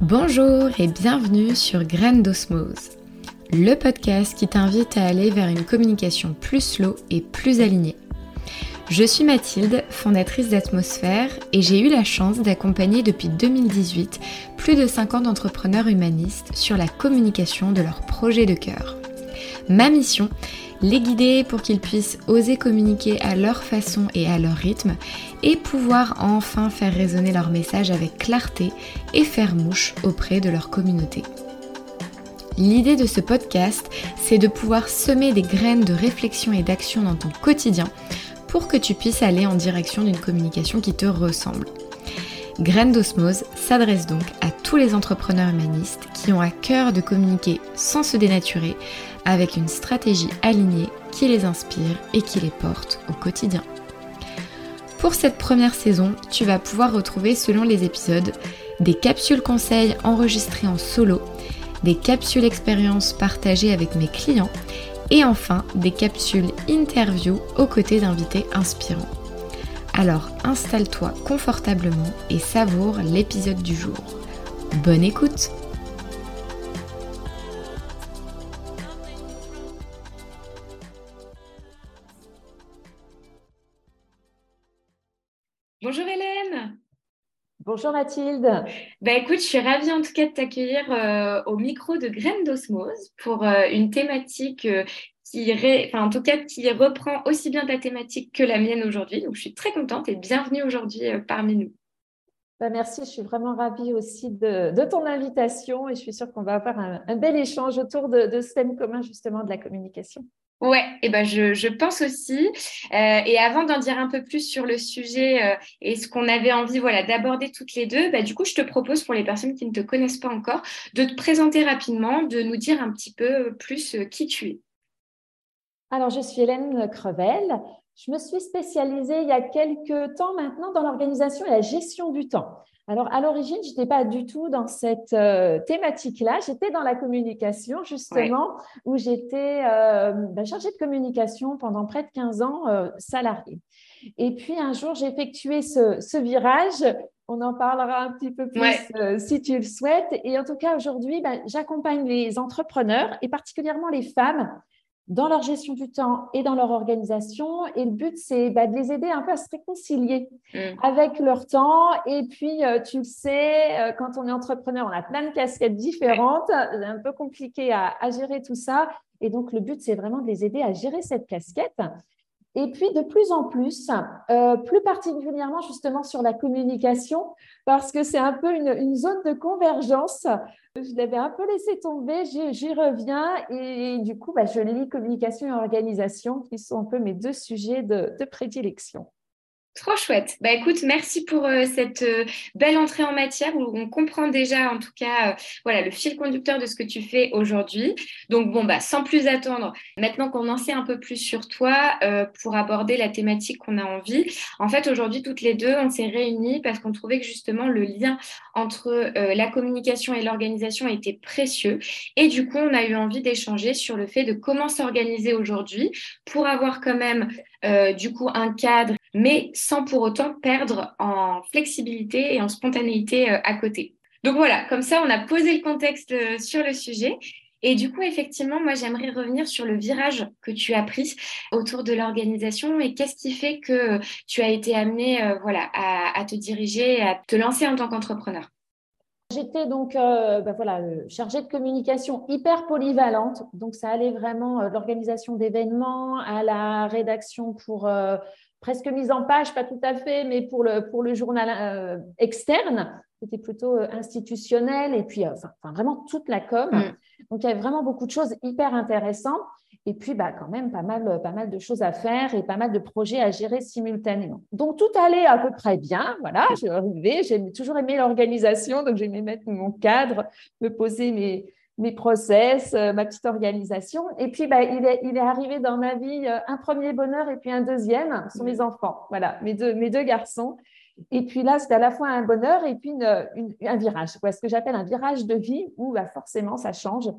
Bonjour et bienvenue sur Graines d'Osmose, le podcast qui t'invite à aller vers une communication plus slow et plus alignée. Je suis Mathilde, fondatrice d'Atmosphère, et j'ai eu la chance d'accompagner depuis 2018 plus de 50 entrepreneurs humanistes sur la communication de leurs projets de cœur. Ma mission les guider pour qu'ils puissent oser communiquer à leur façon et à leur rythme et pouvoir enfin faire résonner leur message avec clarté et faire mouche auprès de leur communauté. L'idée de ce podcast, c'est de pouvoir semer des graines de réflexion et d'action dans ton quotidien pour que tu puisses aller en direction d'une communication qui te ressemble. Graines d'osmose s'adresse donc à tous les entrepreneurs humanistes qui ont à cœur de communiquer sans se dénaturer avec une stratégie alignée qui les inspire et qui les porte au quotidien. Pour cette première saison, tu vas pouvoir retrouver selon les épisodes des capsules conseils enregistrées en solo, des capsules expériences partagées avec mes clients et enfin des capsules interview aux côtés d'invités inspirants. Alors installe-toi confortablement et savoure l'épisode du jour. Bonne écoute Bonjour Hélène. Bonjour Mathilde. Bah écoute, je suis ravie en tout cas de t'accueillir euh, au micro de Graines d'Osmose pour euh, une thématique euh, qui, enfin, en tout cas, qui reprend aussi bien ta thématique que la mienne aujourd'hui. Donc je suis très contente et bienvenue aujourd'hui parmi nous. Bah, merci, je suis vraiment ravie aussi de, ton invitation et je suis sûre qu'on va avoir un, bel échange autour de, de ce thème commun justement de la communication. Ouais, et ben je, je pense aussi. Euh, et avant d'en dire un peu plus sur le sujet euh, et ce qu'on avait envie voilà, d'aborder toutes les deux, bah, du coup, je te propose pour les personnes qui ne te connaissent pas encore de te présenter rapidement, de nous dire un petit peu plus euh, qui tu es. Alors, je suis Hélène Crevel. Je me suis spécialisée il y a quelques temps maintenant dans l'organisation et la gestion du temps. Alors, à l'origine, je n'étais pas du tout dans cette euh, thématique-là. J'étais dans la communication, justement, où j'étais euh, ben, chargée de communication pendant près de 15 ans, euh, salariée. Et puis, un jour, j'ai effectué ce, virage. On en parlera un petit peu plus si tu le souhaites. Et en tout cas, aujourd'hui, ben, j'accompagne les entrepreneurs et particulièrement les femmes dans leur gestion du temps et dans leur organisation. Et le but, c'est bah, de les aider un peu à se réconcilier mm. avec leur temps. Et puis, euh, tu le sais, euh, quand on est entrepreneur, on a plein de casquettes différentes. C'est un peu compliqué à, à, gérer tout ça. Et donc, le but, c'est vraiment de les aider à gérer cette casquette. Et puis, de plus en plus, euh, plus particulièrement justement sur la communication, parce que c'est un peu une, zone de convergence. Je l'avais un peu laissé tomber, j'y reviens et, du coup, bah, je lis communication et organisation, qui sont un peu mes deux sujets de prédilection. Trop chouette. Bah écoute, merci pour euh, cette euh, belle entrée en matière où on comprend déjà en tout cas euh, voilà le fil conducteur de ce que tu fais aujourd'hui. Donc bon bah sans plus attendre, maintenant qu'on en sait un peu plus sur toi pour aborder la thématique qu'on a envie. En fait aujourd'hui toutes les deux on s'est réunies parce qu'on trouvait que justement le lien entre la communication et l'organisation était précieux et du coup on a eu envie d'échanger sur le fait de comment s'organiser aujourd'hui pour avoir quand même du coup un cadre mais sans pour autant perdre en flexibilité et en spontanéité euh, à côté. Donc voilà, comme ça, on a posé le contexte euh, sur le sujet. Et du coup, effectivement, moi, j'aimerais revenir sur le virage que tu as pris autour de l'organisation et qu'est-ce qui fait que tu as été amené euh, voilà, à, te diriger, à te lancer en tant qu'entrepreneur? J'étais donc ben voilà, chargée de communication hyper polyvalente. Donc, ça allait vraiment de l'organisation d'événements à la rédaction pour presque mise en page, pas tout à fait, mais pour le, pour le journal euh, externe, c'était plutôt euh, institutionnel, et puis euh, enfin, vraiment toute la com. Mm. Donc, il y avait vraiment beaucoup de choses hyper intéressantes. Et puis, bah, quand même, pas mal, pas mal de choses à faire et pas mal de projets à gérer simultanément. Donc, tout allait à peu près bien. Voilà, j'ai toujours aimé l'organisation, donc j'aimais mettre mon cadre, me poser mes, mes process, euh, ma petite organisation. Et puis, bah, il, est, il, est, arrivé dans ma vie euh, un premier bonheur et puis un deuxième, sont mes enfants, voilà, mes deux, mes deux garçons. Et puis là, c'était à la fois un bonheur et puis un virage, ce que j'appelle un virage de vie où bah, forcément ça change.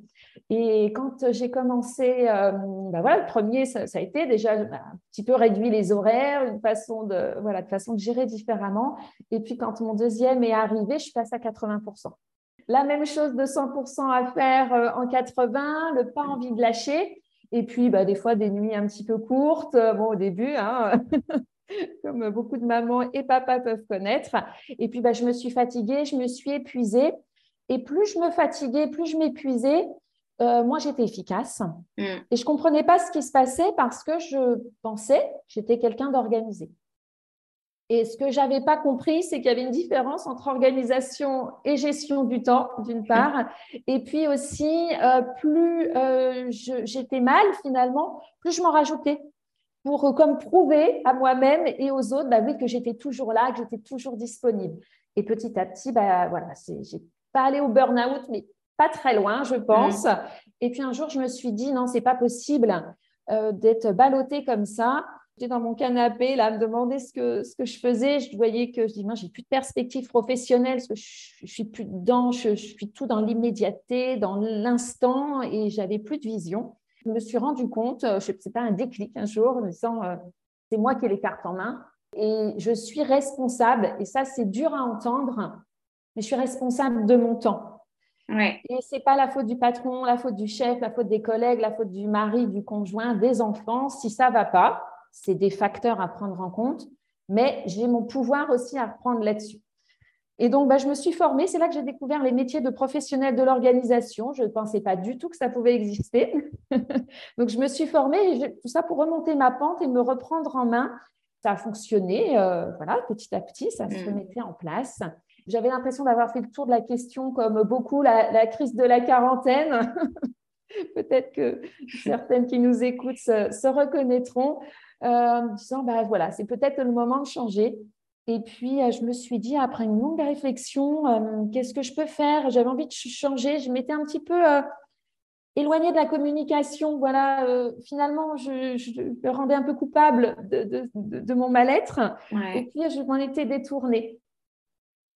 Et quand j'ai commencé, euh, bah, voilà, le premier, ça, a été déjà un petit peu réduit les horaires, une façon de, voilà, de façon de gérer différemment. Et puis quand mon deuxième est arrivé, je suis passée à 80%. La même chose de 100% à faire en 80, le pas envie de lâcher. Et puis, bah, des fois, des nuits un petit peu courtes, bon, au début, hein, comme beaucoup de mamans et papas peuvent connaître. Et puis, bah, je me suis fatiguée, je me suis épuisée. Et plus je me fatiguais, plus je m'épuisais, euh, moi, j'étais efficace. Mm. Et je ne comprenais pas ce qui se passait parce que je pensais que j'étais quelqu'un d'organisé. Et ce que je n'avais pas compris, c'est qu'il y avait une différence entre organisation et gestion du temps, d'une part. Et puis aussi, euh, plus euh, j'étais mal, finalement, plus je m'en rajoutais pour comme prouver à moi-même et aux autres bah, que j'étais toujours là, que j'étais toujours disponible. Et petit à petit, bah, voilà, j'ai pas allé au burn-out, mais pas très loin, je pense. Mm. Et puis un jour, je me suis dit, non, c'est pas possible euh, d'être ballottée comme ça. J'étais dans mon canapé, là, à me demander ce que, ce que je faisais. Je voyais que je dis, j'ai plus de perspective professionnelle, parce que je, je suis plus dedans, je, suis tout dans l'immédiateté, dans l'instant, et j'avais plus de vision. Je me suis rendu compte, euh, sais pas, un déclic un jour, en me disant, euh, c'est moi qui ai les cartes en main, et je suis responsable, et ça, c'est dur à entendre, mais je suis responsable de mon temps. Ouais. Et c'est pas la faute du patron, la faute du chef, la faute des collègues, la faute du mari, du conjoint, des enfants. Si ça va pas, c'est des facteurs à prendre en compte, mais j'ai mon pouvoir aussi à reprendre là-dessus. Et donc, bah, je me suis formée. C'est là que j'ai découvert les métiers de professionnels de l'organisation. Je ne pensais pas du tout que ça pouvait exister. donc, je me suis formée, tout ça pour remonter ma pente et me reprendre en main. Ça a fonctionné, euh, voilà, petit à petit, ça se mm. mettait en place. J'avais l'impression d'avoir fait le tour de la question, comme beaucoup, la, crise de la quarantaine. Peut-être que certaines qui nous écoutent se, reconnaîtront, euh, en disant, bah, voilà, c'est peut-être le moment de changer. Et puis, euh, je me suis dit, après une longue réflexion, euh, qu'est-ce que je peux faire? J'avais envie de changer. Je m'étais un petit peu éloignée de la communication. Voilà, finalement, je, me rendais un peu coupable de, mon mal-être. Et puis, je m'en étais détournée.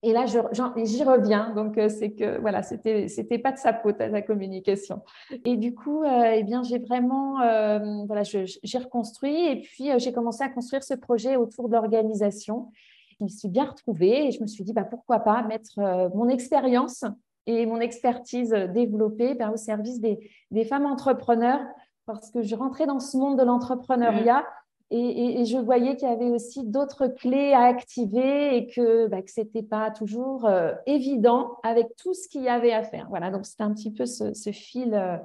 Et là, j'y reviens. Donc, euh, c'est que voilà, c'était c'était pas de sa faute à la communication. Et du coup, euh, eh bien, j'ai vraiment euh, voilà, j'ai reconstruit et puis j'ai commencé à construire ce projet autour de l'organisation. Je me suis bien retrouvée et je me suis dit bah pourquoi pas mettre mon expérience et mon expertise développée ben, au service des, des, femmes entrepreneurs parce que je rentrais dans ce monde de l'entrepreneuriat. Mmh. Et, je voyais qu'il y avait aussi d'autres clés à activer et que, bah, ce n'était pas toujours euh, évident avec tout ce qu'il y avait à faire. Voilà, donc c'était un petit peu ce, fil, euh,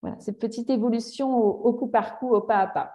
voilà, cette petite évolution au, coup par coup, au pas à pas.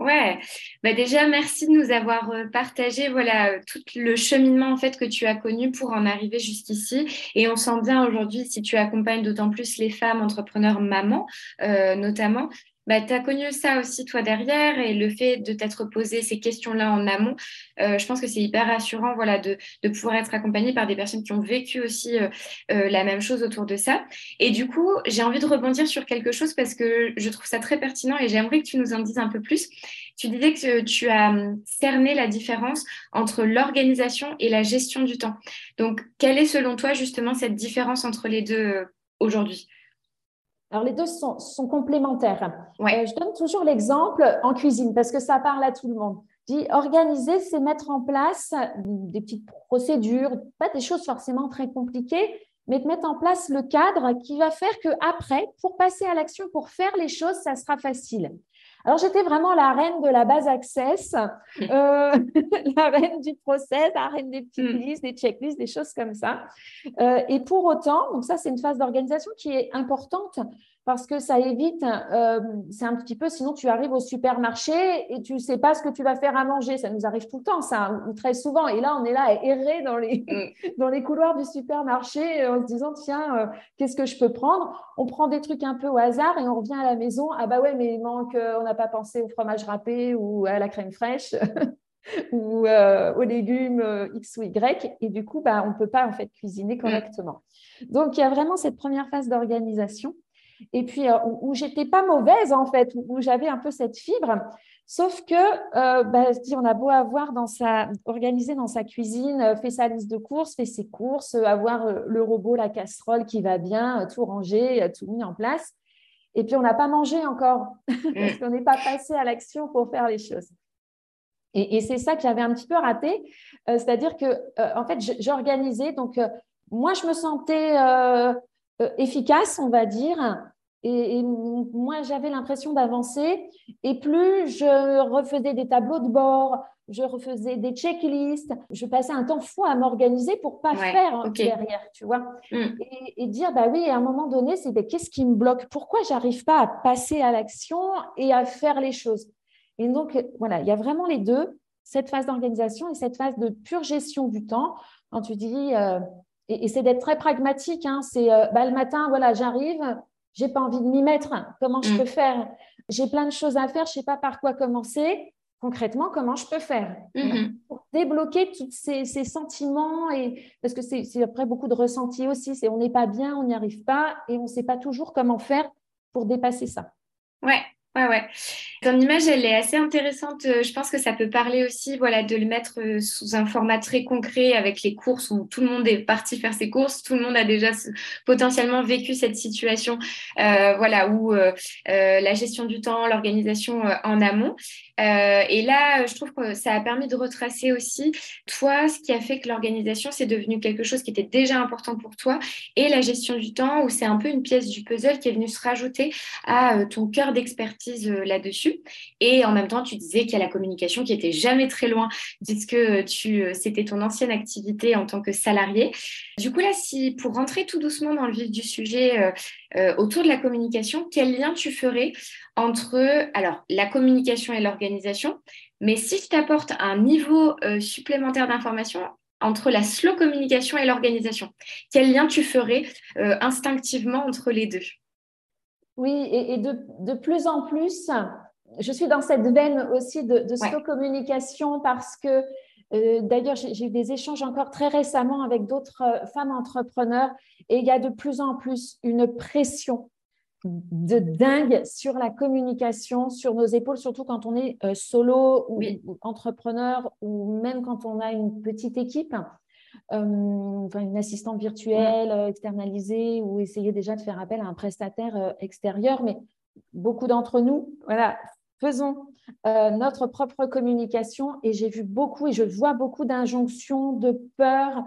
Ouais, bah déjà merci de nous avoir euh, partagé voilà tout le cheminement en fait que tu as connu pour en arriver jusqu'ici. Et on sent bien aujourd'hui si tu accompagnes d'autant plus les femmes entrepreneurs mamans notamment bah, tu as connu ça aussi toi derrière et le fait de t'être posé ces questions-là en amont, euh, je pense que c'est hyper rassurant voilà, de, pouvoir être accompagné par des personnes qui ont vécu aussi euh, euh, la même chose autour de ça. Et du coup, j'ai envie de rebondir sur quelque chose parce que je trouve ça très pertinent et j'aimerais que tu nous en dises un peu plus. Tu disais que tu as hum, cerné la différence entre l'organisation et la gestion du temps. Donc, quelle est selon toi justement cette différence entre les deux aujourd'hui? Alors, les deux sont, complémentaires. Euh, je donne toujours l'exemple en cuisine parce que ça parle à tout le monde. dis, organiser, c'est mettre en place des petites procédures, pas des choses forcément très compliquées, mais de mettre en place le cadre qui va faire que après, pour passer à l'action, pour faire les choses, ça sera facile. Alors, j'étais vraiment la reine de la base access, euh, la reine du process, la reine des petites mm. listes, des checklists, des choses comme ça. Euh, et pour autant, donc ça, c'est une phase d'organisation qui est importante parce que ça évite, euh, c'est un petit peu, sinon tu arrives au supermarché et tu ne sais pas ce que tu vas faire à manger. Ça nous arrive tout le temps, ça, très souvent. Et là, on est là à errer dans les, mm. dans les couloirs du supermarché en se disant, tiens, euh, qu'est-ce que je peux prendre? On prend des trucs un peu au hasard et on revient à la maison. Ah bah ouais, mais il manque, euh, on n'a pas pensé au fromage râpé ou à la crème fraîche. ou aux légumes X ou Y, et du coup, bah, on ne peut pas en fait cuisiner mm. correctement. Donc, il y a vraiment cette première phase d'organisation et puis euh, où, j'étais pas mauvaise en fait, où, j'avais un peu cette fibre. Sauf que, euh, bah, on a beau avoir dans sa, organisé dans sa cuisine, euh, fait sa liste de courses, fait ses courses, avoir le robot, la casserole qui va bien, tout rangé, tout mis en place. Et puis, on n'a pas mangé encore, parce mm. qu'on n'est pas passé à l'action pour faire les choses. Et, c'est ça que j'avais un petit peu raté, c'est-à-dire que, en fait, j'organisais donc moi, je me sentais efficace, on va dire. Et, moi, j'avais l'impression d'avancer. Et plus je refaisais des tableaux de bord, je refaisais des checklists, je passais un temps fou à m'organiser pour pas faire derrière, tu vois. Mm. Et, dire, bah oui, à un moment donné, c'est qu'est-ce qui me bloque? Pourquoi j'arrive pas à passer à l'action et à faire les choses? Et donc, voilà, il y a vraiment les deux, cette phase d'organisation et cette phase de pure gestion du temps. Quand tu dis, euh, et, c'est d'être très pragmatique, hein, c'est euh, bah, le matin, voilà, j'arrive, j'ai pas envie de m'y mettre. Comment je mm. peux faire? J'ai plein de choses à faire, je sais pas par quoi commencer. Concrètement, comment je peux faire? Mm-hmm. pour débloquer tous ces, sentiments et parce que c'est après beaucoup de ressentis aussi. C'est on n'est pas bien, on n'y arrive pas et on ne sait pas toujours comment faire pour dépasser ça. Ouais, Ouais, ouais. Ton image, elle est assez intéressante. Euh, je pense que ça peut parler aussi, voilà, de le mettre euh, sous un format très concret avec les courses où tout le monde est parti faire ses courses, tout le monde a déjà potentiellement vécu cette situation, euh, voilà, où la gestion du temps, l'organisation en amont. et là, je trouve que ça a permis de retracer aussi toi, ce qui a fait que l'organisation c'est devenu quelque chose qui était déjà important pour toi, et la gestion du temps où c'est un peu une pièce du puzzle qui est venue se rajouter à ton cœur d'expertise euh, là-dessus. Et en même temps, tu disais qu'il y a la communication qui était jamais très loin, puisque tu, euh, c'était ton ancienne activité en tant que salarié. Du coup, là, si pour rentrer tout doucement dans le vif du sujet euh, autour de la communication, quel lien tu ferais entre alors la communication et l'organisation Mais si je t'apporte un niveau supplémentaire d'information entre la slow communication et l'organisation, quel lien tu ferais instinctivement entre les deux? Oui, et, de, plus en plus, je suis dans cette veine aussi de, de communication parce que euh, d'ailleurs, j'ai eu des échanges encore très récemment avec d'autres euh, femmes entrepreneurs et il y a de plus en plus une pression de dingue sur la communication, sur nos épaules, surtout quand on est euh, solo ou, entrepreneur ou même quand on a une petite équipe. Euh, enfin, une assistante virtuelle euh, externalisée ou essayer déjà de faire appel à un prestataire euh, extérieur. Mais beaucoup d'entre nous, voilà, faisons notre propre communication. Et j'ai vu beaucoup et je vois beaucoup d'injonctions, de peur,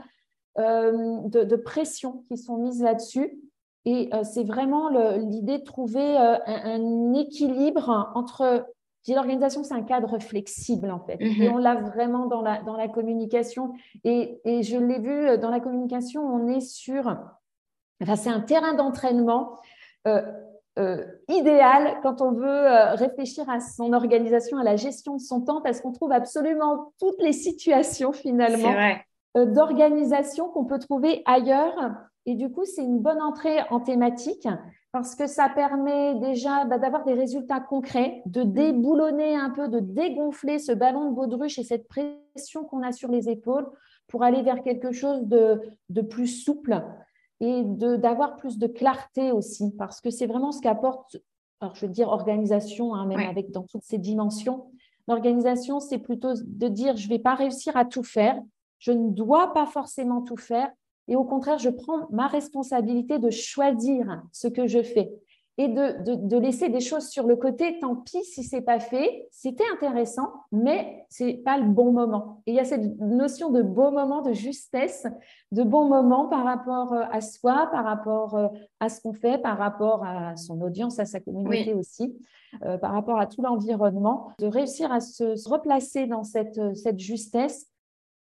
de, pression qui sont mises là-dessus. Et c'est vraiment l'idée de trouver un, équilibre entre L'organisation, c'est un cadre flexible, en fait. Et mhm. on l'a vraiment dans la, dans la communication. Et, et je l'ai vu euh, dans la communication, on est sur. Enfin, c'est un terrain d'entraînement euh, euh, idéal quand on veut réfléchir à son organisation, à la gestion de son temps, parce qu'on trouve absolument toutes les situations, finalement, d'organisation qu'on peut trouver ailleurs. Et du coup, c'est une bonne entrée en thématique parce que ça permet déjà bah, d'avoir des résultats concrets, de mm. déboulonner un peu, de dégonfler ce ballon de baudruche et cette pression qu'on a sur les épaules pour aller vers quelque chose de, plus souple et d'avoir plus de clarté aussi, parce que c'est vraiment ce qu'apporte, alors je veux dire organisation, hein, même avec dans toutes ces dimensions. L'organisation, c'est plutôt de dire je ne vais pas réussir à tout faire, je ne dois pas forcément tout faire, et au contraire, je prends ma responsabilité de choisir ce que je fais et de, laisser des choses sur le côté. Tant pis si c'est pas fait, c'était intéressant, mais c'est pas le bon moment. Et il y a cette notion de bon moment, de justesse, de bon moment par rapport euh, à soi, par rapport euh, à ce qu'on fait, par rapport à son audience, à sa communauté aussi, euh, par rapport à tout l'environnement, de réussir à se, replacer dans cette, cette justesse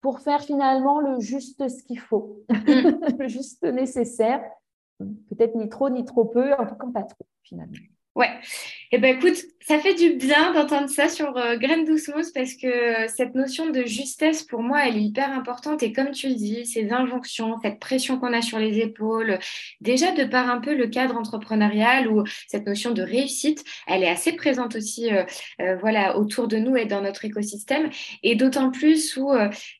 pour faire finalement le juste ce qu'il faut, mm. le juste nécessaire, peut-être ni trop ni trop peu, en tout cas pas trop finalement. Ouais. Eh ben écoute, ça fait du bien d'entendre ça sur euh, Graines d'Ousmos parce que euh, cette notion de justesse pour moi elle est hyper importante. Et comme tu le dis, ces injonctions, cette pression qu'on a sur les épaules, déjà de par un peu le cadre entrepreneurial ou cette notion de réussite, elle est assez présente aussi euh, voilà autour de nous et dans notre écosystème. Et d'autant plus où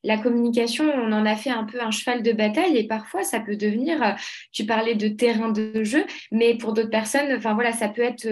la communication, on en a fait un peu un cheval de bataille. Et parfois ça peut devenir, tu parlais de terrain de jeu, mais pour d'autres personnes, enfin voilà, ça peut être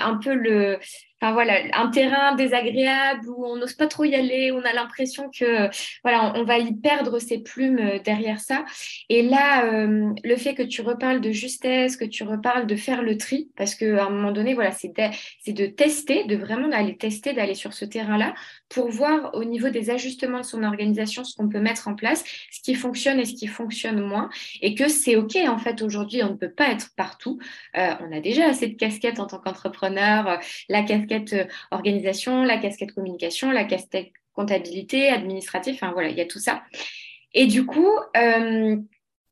un peu le, enfin voilà, un terrain désagréable où on n'ose pas trop y aller, on a l'impression que voilà, on, va y perdre ses plumes euh, derrière ça. Et là, euh, le fait que tu reparles de justesse, que tu reparles de faire le tri, parce qu'à un moment donné, voilà, c'est de, de tester, de vraiment aller tester, d'aller sur ce terrain-là pour voir au niveau des ajustements de son organisation ce qu'on peut mettre en place, ce qui fonctionne et ce qui fonctionne moins, et que c'est OK en fait aujourd'hui, on ne peut pas être partout. Euh, on a déjà assez de casquettes en tant qu'entrepreneur, la casquette euh, organisation, la casquette communication, la casquette comptabilité, administratif, enfin voilà, il y a tout ça. Et du coup, euh,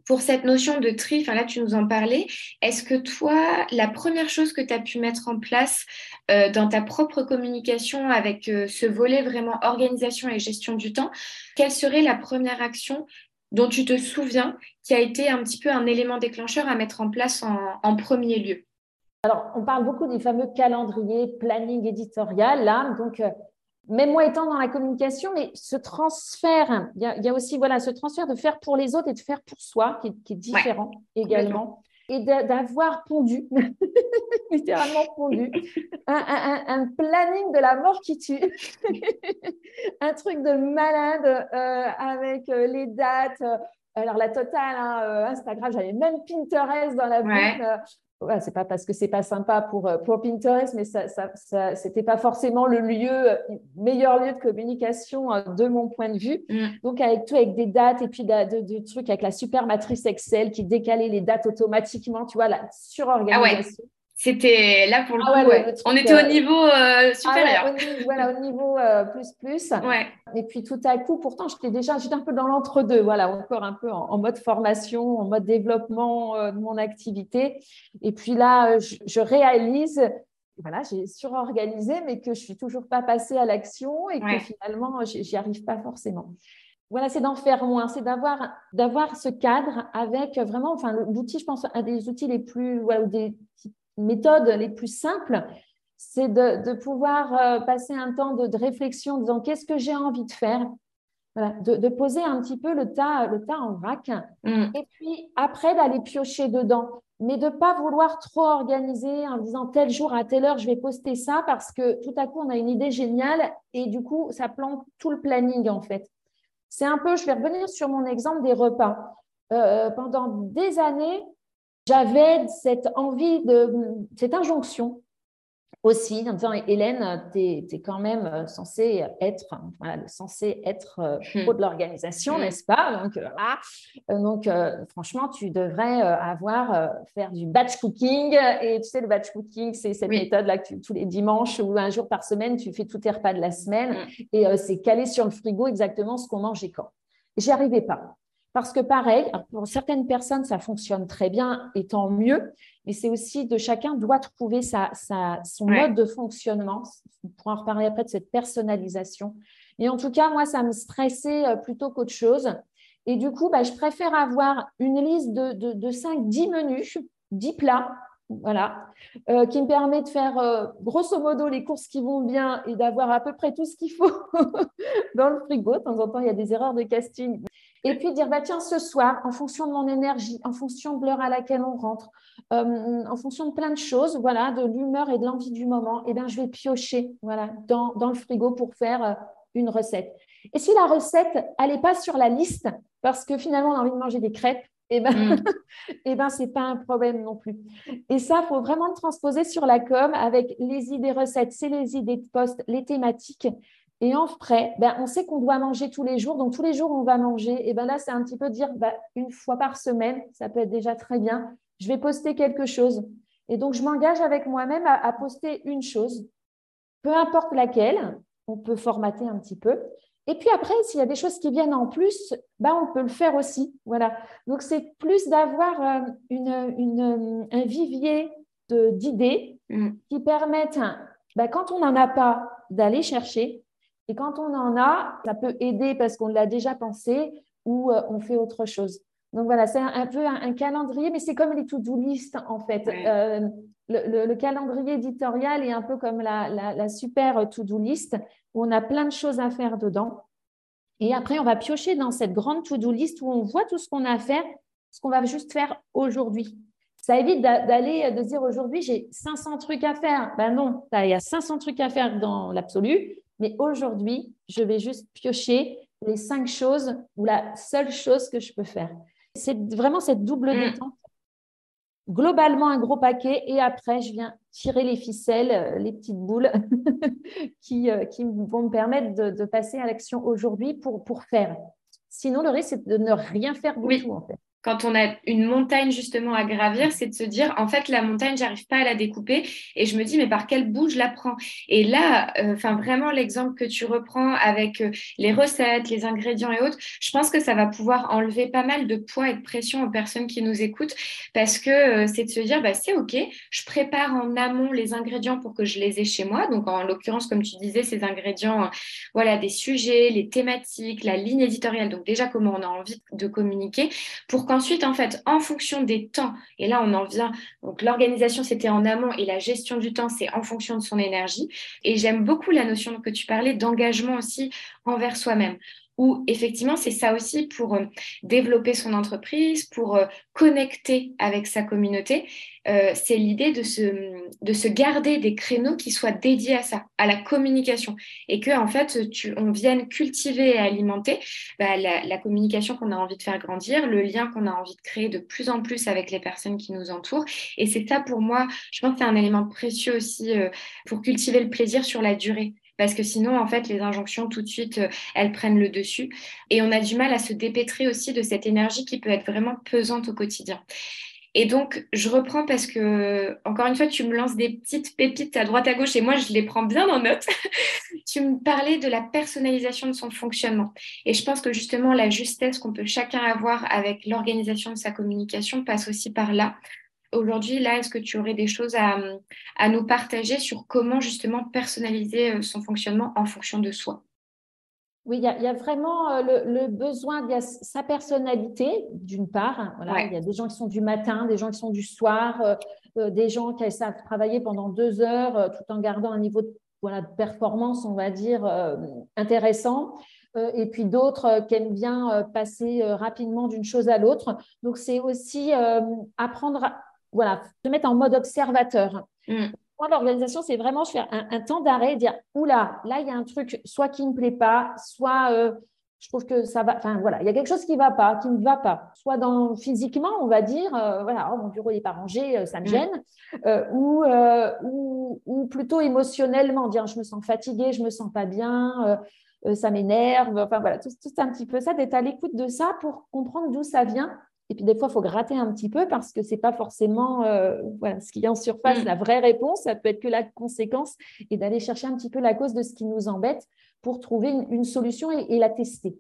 pour cette notion de tri, enfin là tu nous en parlais, est-ce que toi, la première chose que tu as pu mettre en place euh, dans ta propre communication avec ce volet vraiment organisation et gestion du temps, quelle serait la première action dont tu te souviens qui a été un petit peu un élément déclencheur à mettre en place en premier lieu? Alors, on parle beaucoup des fameux calendriers, planning éditorial, là. Donc, euh, même moi étant dans la communication, mais ce transfert, il y, a aussi voilà, ce transfert de faire pour les autres et de faire pour soi, qui, est différent également. Et d'avoir pondu, littéralement pondu, un, planning de la mort qui tue, un truc de malade euh, avec euh, les dates, alors la totale, hein, Instagram, j'avais même Pinterest dans la boucle c'est pas parce que c'est pas sympa pour, euh, pour Pinterest, mais ça, ça, c'était pas forcément le lieu, euh, meilleur lieu de communication euh, de mon point de vue. Mm. Donc, avec tout, avec des dates et puis de, trucs avec la super matrice Excel qui décalait les dates automatiquement, tu vois, la surorganisation. Ah c'était là pour le ah coup, on était au euh, niveau euh, ah supérieur. au niveau, voilà, au niveau euh, plus plus. Et puis tout à coup, pourtant, j'étais déjà j'étais un peu dans l'entre-deux, voilà, encore un peu en, mode formation, en mode développement de mon activité. Et puis là, je, réalise, voilà, j'ai surorganisé, mais que je suis toujours pas passée à l'action et que finalement, j'y arrive pas forcément. Voilà, c'est d'en faire moins, c'est d'avoir, d'avoir ce cadre avec vraiment, enfin, l'outil, je pense, un des outils les plus, voilà, des méthodes les plus simples, c'est de, pouvoir euh, passer un temps de, réflexion en disant qu'est-ce que j'ai envie de faire? De, poser un petit peu le tas, le tas en vrac mm. et puis après d'aller piocher dedans. Mais de ne pas vouloir trop organiser en disant tel jour à telle heure je vais poster ça parce que tout à coup on a une idée géniale et du coup ça plante tout le planning en fait. C'est un peu, je vais revenir sur mon exemple des repas. Euh, pendant des années, j'avais cette envie de, cette injonction aussi en disant Hélène, tu es, quand même euh, censée être, voilà, censée être euh, hmm. pro de l'organisation, n'est-ce pas? Donc, euh, donc franchement, tu devrais avoir, faire du batch cooking. Et tu sais, le batch cooking, c'est cette méthode-là que tous les dimanches ou un jour par semaine, tu fais tous tes repas de la semaine hmm. et c'est calé sur le frigo exactement ce qu'on mange et quand. J'y arrivais pas. Parce que pareil, pour certaines personnes, ça fonctionne très bien et tant mieux, mais c'est aussi de chacun doit trouver sa, son mode de fonctionnement. On pourra en reparler après de cette personnalisation. Et en tout cas, moi, ça me stressait euh, plutôt qu'autre chose. Et du coup, bah, je préfère avoir une liste de, de, de 5-10 menus, 10 plats, voilà, euh, qui me permet de faire euh, grosso modo les courses qui vont bien et d'avoir à peu près tout ce qu'il faut dans le frigo. De temps en temps, il y a des erreurs de casting. Et puis dire, bah, tiens, ce soir, en fonction de mon énergie, en fonction de l'heure à laquelle on rentre, euh, en fonction de plein de choses, voilà, de l'humeur et de l'envie du moment, eh bien, je vais piocher voilà, dans, dans le frigo pour faire euh, une recette. Et si la recette, elle n'est pas sur la liste, parce que finalement, on a envie de manger des crêpes, eh ben, mm. eh ben c'est pas un problème non plus. Et ça, il faut vraiment le transposer sur la com avec les idées recettes, c'est les idées de poste, les thématiques. Et en frais, ben, on sait qu'on doit manger tous les jours, donc tous les jours on va manger. Et ben là, c'est un petit peu dire ben, une fois par semaine, ça peut être déjà très bien. Je vais poster quelque chose. Et donc, je m'engage avec moi-même à, poster une chose, peu importe laquelle. On peut formater un petit peu. Et puis après, s'il y a des choses qui viennent en plus, ben, on peut le faire aussi. Voilà. Donc, c'est plus d'avoir euh, une, un vivier d'idées mm. qui permettent, ben, quand on n'en a pas, d'aller chercher et quand on en a, ça peut aider parce qu'on l'a déjà pensé ou euh, on fait autre chose. Donc voilà, c'est un, peu un, calendrier, mais c'est comme les to-do list en fait. Euh, le, calendrier éditorial est un peu comme la, super to-do list où on a plein de choses à faire dedans. Et après, on va piocher dans cette grande to-do list où on voit tout ce qu'on a à faire, ce qu'on va juste faire aujourd'hui. Ça évite d'aller, de dire aujourd'hui, j'ai 500 trucs à faire. Ben non, il y a 500 trucs à faire dans l'absolu, mais aujourd'hui, je vais juste piocher les cinq choses ou la seule chose que je peux faire. C'est vraiment cette double mm. détente. Globalement, un gros paquet et après, je viens tirer les ficelles, euh, les petites boules qui, euh, qui vont me permettre de, passer à l'action aujourd'hui pour, pour faire. Sinon, le risque, c'est de ne rien faire du tout, en fait quand on a une montagne justement à gravir, c'est de se dire en fait la montagne, j'arrive pas à la découper et je me dis mais par quel bout je la prends? Et là, euh, enfin vraiment l'exemple que tu reprends avec euh, les recettes, les ingrédients et autres, je pense que ça va pouvoir enlever pas mal de poids et de pression aux personnes qui nous écoutent parce que euh, c'est de se dire bah c'est ok, je prépare en amont les ingrédients pour que je les ai chez moi. Donc en l'occurrence comme tu disais ces ingrédients, voilà des sujets, les thématiques, la ligne éditoriale. Donc déjà comment on a envie de communiquer pour Ensuite, en fait, en fonction des temps, et là on en vient, donc l'organisation c'était en amont et la gestion du temps c'est en fonction de son énergie. Et j'aime beaucoup la notion que tu parlais d'engagement aussi envers soi-même où effectivement, c'est ça aussi pour euh, développer son entreprise, pour euh, connecter avec sa communauté. Euh, c'est l'idée de se, de se garder des créneaux qui soient dédiés à ça, à la communication, et que en fait, tu, on vienne cultiver et alimenter bah, la, la, communication qu'on a envie de faire grandir, le lien qu'on a envie de créer de plus en plus avec les personnes qui nous entourent. Et c'est ça pour moi, je pense que c'est un élément précieux aussi pour cultiver le plaisir sur la durée parce que sinon, en fait, les injonctions, tout de suite, euh, elles prennent le dessus. Et on a du mal à se dépêtrer aussi de cette énergie qui peut être vraiment pesante au quotidien. Et donc, je reprends parce que, encore une fois, tu me lances des petites pépites à droite à gauche et moi, je les prends bien en note. tu me parlais de la personnalisation de son fonctionnement. Et je pense que justement, la justesse qu'on peut chacun avoir avec l'organisation de sa communication passe aussi par là aujourd'hui, là, est-ce que tu aurais des choses à, nous partager sur comment justement personnaliser euh, son fonctionnement en fonction de soi? Oui, il y, a vraiment euh, le, besoin, il y a sa personnalité, d'une part. Hein, Il y a des gens qui sont du matin, des gens qui sont du soir, euh, des gens qui savent travailler pendant deux heures tout en gardant un niveau de, voilà, de performance, on va dire, intéressant. et puis d'autres qui aiment bien passer rapidement d'une chose à l'autre. Donc, c'est aussi apprendre voilà, te mettre en mode observateur. Mm. Moi, l'organisation, c'est vraiment faire un, temps d'arrêt, dire oula, là, il y a un truc soit qui ne me plaît pas, soit euh, je trouve que ça va. Enfin, voilà, il y a quelque chose qui ne va pas, qui ne va pas. Soit dans, physiquement, on va dire euh, voilà, oh, mon bureau n'est pas rangé, euh, ça me mm. gêne. ou, ou, ou, plutôt émotionnellement, dire je me sens fatiguée, je ne me sens pas bien. ça m'énerve, enfin voilà, tout, tout un petit peu ça, d'être à l'écoute de ça pour comprendre d'où ça vient et puis des fois, il faut gratter un petit peu parce que ce n'est pas forcément euh, voilà, ce qui est en surface, mm. la vraie réponse. Ça peut être que la conséquence et d'aller chercher un petit peu la cause de ce qui nous embête pour trouver une, solution et, la tester.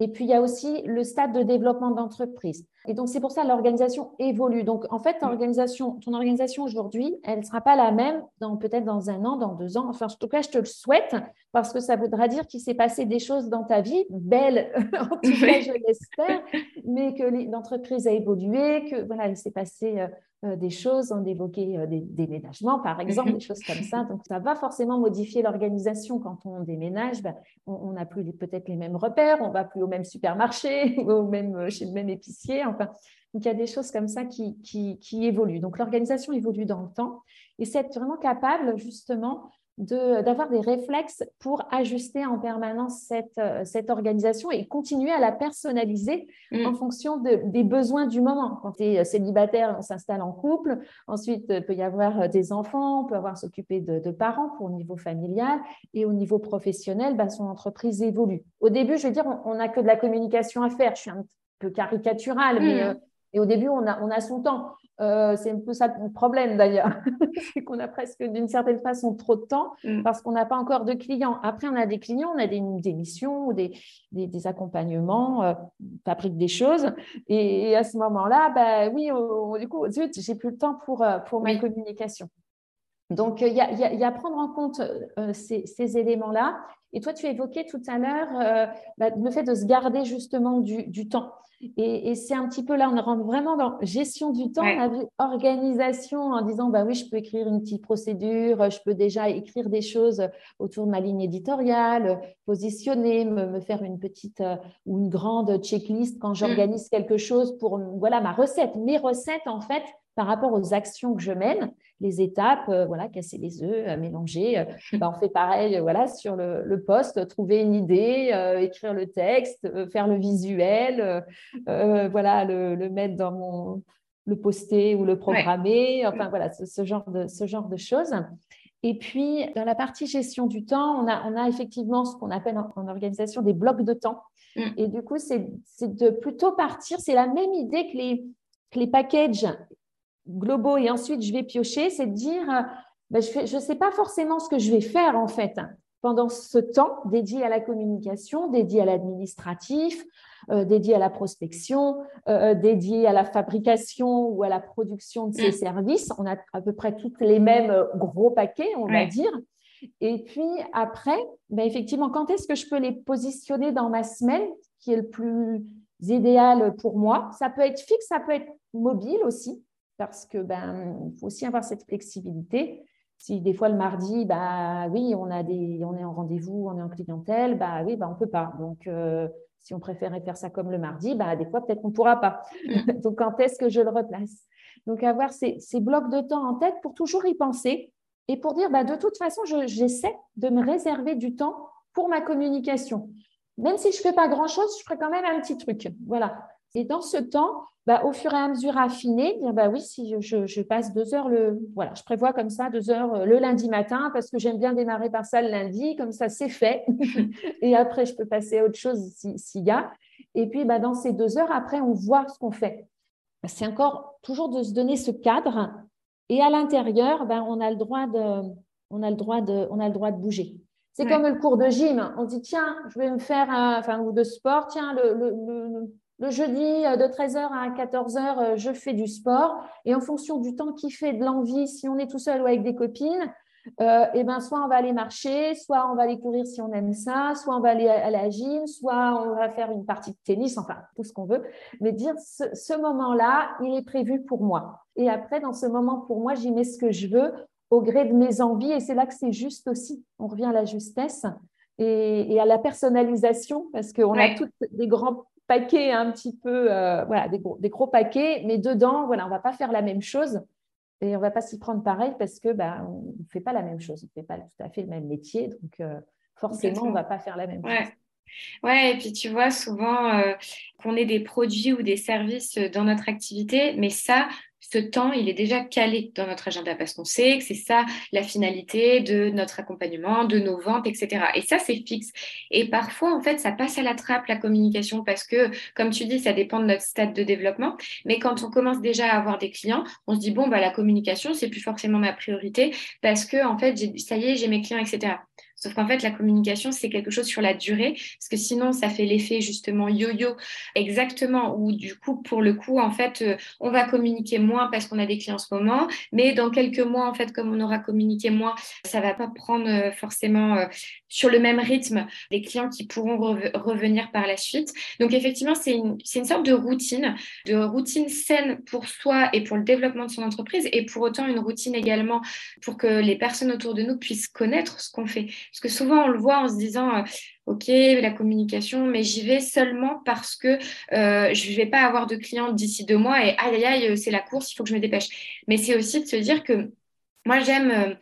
Et puis, il y a aussi le stade de développement d'entreprise. Et donc, c'est pour ça que l'organisation évolue. Donc, en fait, ton organisation aujourd'hui, elle ne sera pas la même dans peut-être dans un an, dans deux ans. Enfin, en tout cas, je te le souhaite parce que ça voudra dire qu'il s'est passé des choses dans ta vie, belles, en tout cas, je l'espère, mais que l'entreprise a évolué, que voilà, il s'est passé euh, euh, des choses, on évoquait euh, des déménagements, par exemple, des choses comme ça. Donc, ça va forcément modifier l'organisation quand on déménage. Ben, on n'a plus peut-être les mêmes repères, on va plus au même supermarché, au même, chez le même épicier. Enfin, donc, il y a des choses comme ça qui, qui, qui évoluent. Donc, l'organisation évolue dans le temps et c'est être vraiment capable, justement, d'avoir des réflexes pour ajuster en permanence cette, euh, cette organisation et continuer à la personnaliser mm. en fonction des besoins du moment. Quand tu es célibataire, on s'installe en couple. Ensuite, il peut y avoir euh, des enfants, on peut avoir s'occuper de, parents pour au niveau familial et au niveau professionnel, bah, son entreprise évolue. Au début, je veux dire, on n'a que de la communication à faire. Je suis un peu caricaturale, mais mm. euh, et au début, on a, on a son temps. Euh, c'est un peu ça le problème d'ailleurs, c'est qu'on a presque d'une certaine façon trop de temps mm. parce qu'on n'a pas encore de clients. Après, on a des clients, on a des, des missions ou des, des, accompagnements, euh, fabrique des choses. Et, à ce moment-là, bah, oui, du coup, zut, j'ai plus le temps pour, euh, pour ma communication. Donc, il y, y, a, à prendre en compte ces, ces éléments-là. Et toi, tu évoquais tout à l'heure bah, le fait de se garder justement du, du temps. Et, c'est un petit peu là, on rentre vraiment dans gestion du temps, organisation en disant, bah oui, je peux écrire une petite procédure, je peux déjà écrire des choses autour de ma ligne éditoriale, positionner, me, faire une petite euh, ou une grande checklist quand mm. j'organise quelque chose pour voilà ma recette. Mes recettes, en fait, par rapport aux actions que je mène, les étapes, euh, voilà, casser les œufs, mélanger. Ben, on fait pareil, voilà, sur le, le poste, trouver une idée, écrire le texte, faire le visuel, voilà, le, le, mettre dans mon le poster ou le programmer, enfin voilà, ce, genre de, ce genre de choses. Et puis, dans la partie gestion du temps, on a, on a effectivement ce qu'on appelle en, organisation des blocs de temps. Mm. Et du coup, c'est de plutôt partir, c'est la même idée que les, que les packages globaux et ensuite je vais piocher, c'est de dire, ben, je ne sais pas forcément ce que je vais faire en fait pendant ce temps dédié à la communication, dédié à l'administratif, euh, dédié à la prospection, euh, euh, dédié à la fabrication ou à la production de ces mm. services. On a à peu près tous les mêmes gros paquets, on va dire. Et puis après, ben effectivement, quand est-ce que je peux les positionner dans ma semaine, qui est le plus idéal pour moi? Ça peut être fixe, ça peut être mobile aussi, parce que ben faut aussi avoir cette flexibilité. Si des fois le mardi, bah oui, on a des, on est en rendez-vous, on est en clientèle, bah oui, bah on peut pas. Donc euh, si on préférait faire ça comme le mardi, bah des fois peut-être qu'on pourra pas. Mm. Donc quand est-ce que je le replace? Donc avoir ces, ces, blocs de temps en tête pour toujours y penser et pour dire bah de toute façon, j'essaie de me réserver du temps pour ma communication. Même si je fais pas grand-chose, je ferai quand même un petit truc. Voilà. Et dans ce temps, bah, au fur et à mesure affiner, dire bah oui, si je, passe deux heures le, voilà, je prévois comme ça deux heures euh, le lundi matin parce que j'aime bien démarrer par ça le lundi, comme ça c'est fait. et après, je peux passer à autre chose s'il y a. Et puis, bah, dans ces deux heures, après, on voit ce qu'on fait. C'est encore toujours de se donner ce cadre. Et à l'intérieur, ben, on a le droit de, on a le droit de, on a le droit de bouger. C'est comme le cours de gym. On dit tiens, je vais me faire, un, enfin ou de sport. Tiens, le, le le jeudi, euh, de 13h à 14h, euh, je fais du sport. Et en fonction du temps qui fait, de l'envie, si on est tout seul ou avec des copines, euh, et ben, soit on va aller marcher, soit on va aller courir si on aime ça, soit on va aller à la gym, soit on va faire une partie de tennis, enfin, tout ce qu'on veut. Mais dire, ce, ce moment-là, il est prévu pour moi. Et après, dans ce moment pour moi, j'y mets ce que je veux au gré de mes envies. Et c'est là que c'est juste aussi. On revient à la justesse. Et, et, à la personnalisation, parce qu'on a toutes des grands paquets un petit peu, euh, voilà, des gros, des gros, paquets, mais dedans, voilà, on ne va pas faire la même chose et on ne va pas s'y prendre pareil parce que bah, on ne fait pas la même chose, on ne fait pas tout à fait le même métier, donc euh, forcément, on ne va pas faire la même chose. Ouais, et puis tu vois souvent euh, qu'on ait des produits ou des services dans notre activité, mais ça, ce temps, il est déjà calé dans notre agenda parce qu'on sait que c'est ça la finalité de notre accompagnement, de nos ventes, etc. Et ça, c'est fixe. Et parfois, en fait, ça passe à la trappe, la communication, parce que, comme tu dis, ça dépend de notre stade de développement. Mais quand on commence déjà à avoir des clients, on se dit, bon, bah, la communication, c'est plus forcément ma priorité parce que, en fait, ça y est, j'ai mes clients, etc. Sauf qu'en fait, la communication, c'est quelque chose sur la durée, parce que sinon, ça fait l'effet justement yo-yo, exactement, où du coup, pour le coup, en fait, euh, on va communiquer moins parce qu'on a des clients en ce moment, mais dans quelques mois, en fait, comme on aura communiqué moins, ça va pas prendre euh, forcément euh, sur le même rythme des clients qui pourront revenir par la suite. Donc, effectivement, c'est une, une sorte de routine, de routine saine pour soi et pour le développement de son entreprise, et pour autant une routine également pour que les personnes autour de nous puissent connaître ce qu'on fait. Parce que souvent, on le voit en se disant, euh, OK, la communication, mais j'y vais seulement parce que euh, je ne vais pas avoir de clients d'ici deux mois et aïe, aïe, aïe, c'est la course, il faut que je me dépêche. Mais c'est aussi de se dire que moi, j'aime... Euh,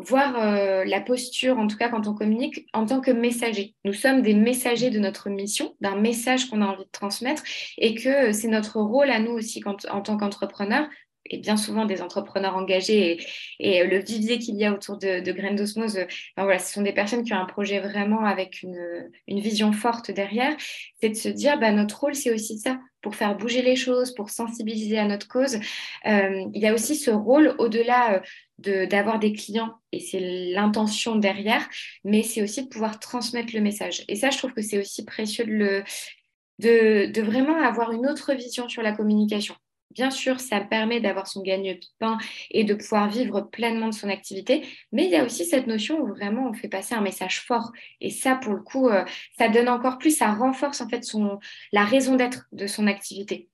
voir la posture, en tout cas quand on communique, en tant que messager. Nous sommes des messagers de notre mission, d'un message qu'on a envie de transmettre, et que c'est notre rôle à nous aussi en tant qu'entrepreneurs et bien souvent des entrepreneurs engagés et, le vivier qu'il y a autour de, de Graines d'Osmose, voilà, ce sont des personnes qui ont un projet vraiment avec une, vision forte derrière, c'est de se dire, bah, notre rôle, c'est aussi ça, pour faire bouger les choses, pour sensibiliser à notre cause. Euh, il y a aussi ce rôle au-delà euh, d'avoir des clients, et c'est l'intention derrière, mais c'est aussi de pouvoir transmettre le message. Et ça, je trouve que c'est aussi précieux de, le, de vraiment avoir une autre vision sur la communication. Bien sûr, ça permet d'avoir son gagne-pain et de pouvoir vivre pleinement de son activité, mais il y a aussi cette notion où vraiment on fait passer un message fort. Et ça, pour le coup, euh, ça donne encore plus, ça renforce en fait la raison d'être de son activité.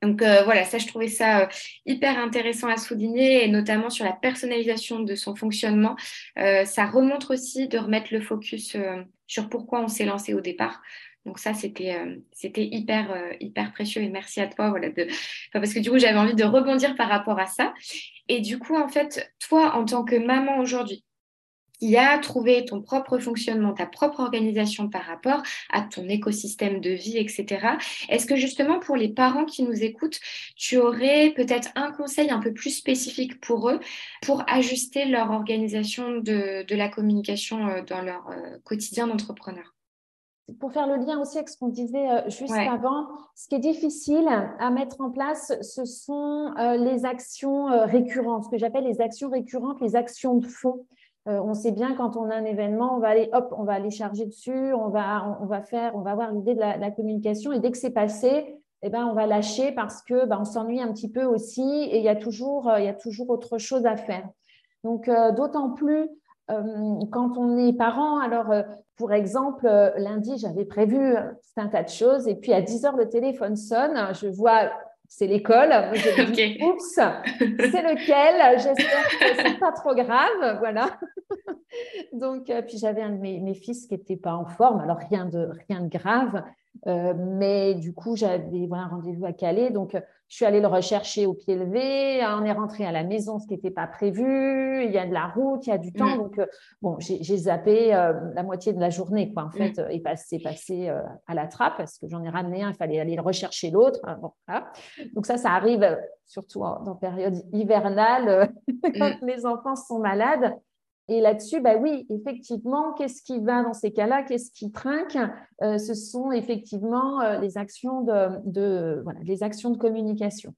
Donc euh, voilà, ça, je trouvais ça euh, hyper intéressant à souligner, et notamment sur la personnalisation de son fonctionnement. Ça remontre aussi de remettre le focus sur pourquoi on s'est lancé au départ. Donc ça, c'était c'était hyper, hyper précieux et merci à toi. Voilà, de... parce que du coup, j'avais envie de rebondir par rapport à ça. Et du coup, en fait, toi, en tant que maman aujourd'hui, qui a trouvé ton propre fonctionnement, ta propre organisation par rapport à ton écosystème de vie, etc. Est-ce que justement pour les parents qui nous écoutent, tu aurais peut-être un conseil un peu plus spécifique pour eux pour ajuster leur organisation de, la communication euh, dans leur euh, quotidien d'entrepreneur? Pour faire le lien aussi avec ce qu'on disait euh, juste avant, ce qui est difficile à mettre en place, ce sont les actions récurrentes, ce que j'appelle les actions récurrentes, les actions de fond. Euh, on sait bien quand on a un événement, on va aller, hop, on va aller charger dessus, on va, on, va faire, on va avoir l'idée de la, communication et dès que c'est passé, eh ben, on va lâcher parce que ben, on s'ennuie un petit peu aussi et il y a toujours, euh, il y a toujours autre chose à faire. Donc, euh, d'autant plus quand on est parent. Alors, pour exemple, lundi, j'avais prévu un tas de choses et puis à 10 heures, le téléphone sonne. Je vois c'est l'école. Oups, c'est lequel J'espère que c'est pas trop grave, voilà. Donc, euh, puis j'avais un de mes, mes, fils qui n'était pas en forme, alors rien de rien de grave, euh, mais du coup, j'avais un rendez-vous à Calais. Donc, je suis allée le rechercher au pied levé. On est rentré à la maison, ce qui n'était pas prévu. Il y a de la route, il y a du temps. Mm. Donc, euh, bon, j'ai zappé euh, la moitié de la journée, quoi, en mm. fait, et passé, passé à la trappe parce que j'en ai ramené un. Il fallait aller le rechercher l'autre. Bon, Donc, ça, ça arrive surtout en, période hivernale quand mm. les enfants sont malades. Et là-dessus, bah oui, effectivement, qu'est-ce qui va dans ces cas-là? Qu'est-ce qui trinque? Euh, Ce sont effectivement euh, les actions de, les actions de communication.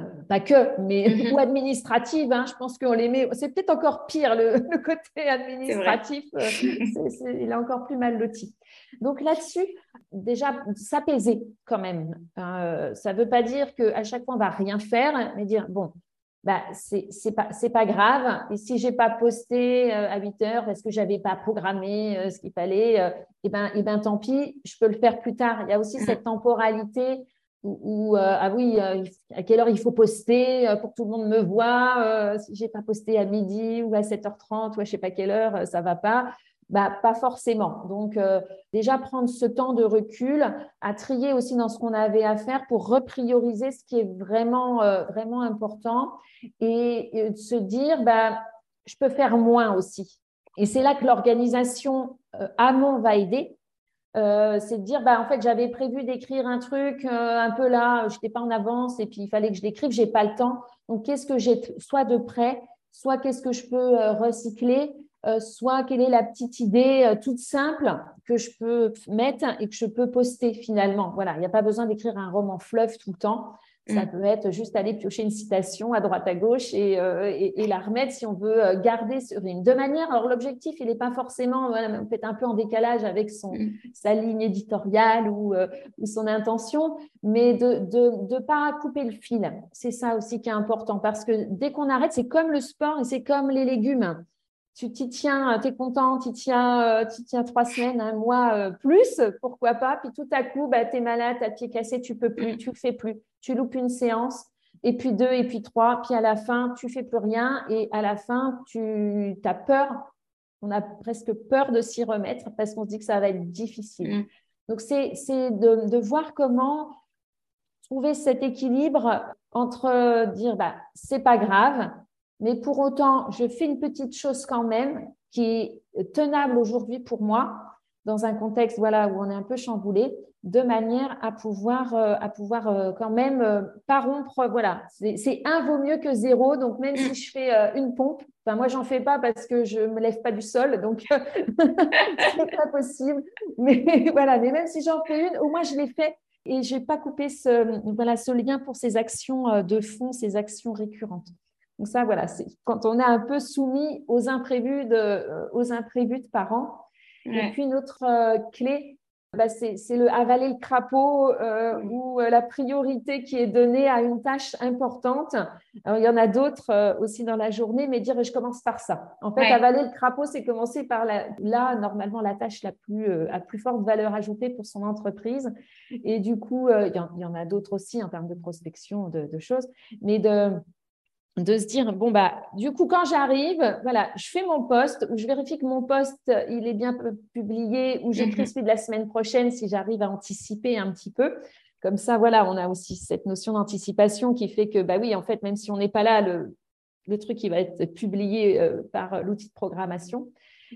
Euh, pas que, mais mm-hmm. ou administrative. Hein, je pense qu'on les met. C'est peut-être encore pire le, côté administratif. il est encore plus mal loti. Donc là-dessus, déjà s'apaiser quand même. Hein, ça ne veut pas dire qu'à chaque fois on va rien faire, mais dire bon, bah, c'est pas, pas grave. Et si j'ai pas posté euh, à 8 heures parce que j'avais pas programmé euh, ce qu'il fallait, et euh, eh ben, et eh ben, tant pis, je peux le faire plus tard. Il y a aussi mm. cette temporalité où, ah oui, à quelle heure il faut poster pour que tout le monde me voit. si j'ai pas posté à midi ou à 7h30 ou à je sais pas quelle heure, ça va pas. Bah, pas forcément. Donc, euh, déjà prendre ce temps de recul, à trier aussi dans ce qu'on avait à faire pour reprioriser ce qui est vraiment, euh, vraiment important et, se dire, bah, je peux faire moins aussi. Et c'est là que l'organisation euh, amont va aider. c'est de dire, bah, en fait, j'avais prévu d'écrire un truc un peu là, je n'étais pas en avance et puis il fallait que je l'écrive, j'ai pas le temps. Donc, qu'est-ce que j'ai soit de prêt, soit qu'est-ce que je peux recycler euh, soit quelle est la petite idée euh, toute simple que je peux mettre et que je peux poster finalement. Voilà, il n'y a pas besoin d'écrire un roman fleuve tout le temps. Ça mm. peut être juste aller piocher une citation à droite à gauche et, euh, la remettre si on veut garder sur une. De manière, alors l'objectif, il n'est pas forcément peut-être un peu en décalage avec son, mm. sa ligne éditoriale ou, ou son intention, mais de ne de, pas couper le fil. C'est ça aussi qui est important parce que dès qu'on arrête, c'est comme le sport et c'est comme les légumes tu t'y tiens, tu es content, tu tiens, euh, tiens trois semaines, un mois euh, plus, pourquoi pas. Puis tout à coup, bah, tu es malade, tu as pied cassé, tu peux plus, tu fais plus. Tu loupes une séance, et puis deux, et puis trois. Puis à la fin, tu fais plus rien. Et à la fin, tu as peur. On a presque peur de s'y remettre parce qu'on se dit que ça va être difficile. Mm. Donc, c'est de, de, voir comment trouver cet équilibre entre dire bah, c'est pas grave, mais pour autant, je fais une petite chose quand même qui est tenable aujourd'hui pour moi dans un contexte voilà où on est un peu chamboulé de manière à pouvoir euh, à pouvoir euh, quand même euh, pas rompre voilà. C'est un vaut mieux que zéro. Donc même si je fais une pompe enfin moi j'en fais pas parce que je me lève pas du sol donc c'est pas possible. Mais voilà mais même si j'en fais une au moins je l'ai fait et je n'ai pas coupé ce lien pour ces actions de fond ces actions récurrentes donc ça, voilà, c'est quand on est un peu soumis aux imprévus de, euh, aux imprévus de parents. Et puis, une autre euh, clé, bah, c'est le avaler le crapaud euh, ou euh, la priorité qui est donnée à une tâche importante. il y en a d'autres aussi dans la journée, mais dire je commence par ça. En fait, avaler le crapaud, c'est commencer par la, là, normalement, la tâche la plus, à plus forte valeur ajoutée pour son entreprise. Et du coup, il y, en, a d'autres aussi en termes de prospection, de, de choses, mais de de se dire bon bah du coup quand j'arrive voilà je fais mon poste ou je vérifie que mon poste il est bien publié ou j'écris mhm. celui de la semaine prochaine si j'arrive à anticiper un petit peu comme ça voilà on a aussi cette notion d'anticipation qui fait que bah oui en fait même si on n'est pas là le, le truc qui va être publié euh, par l'outil de programmation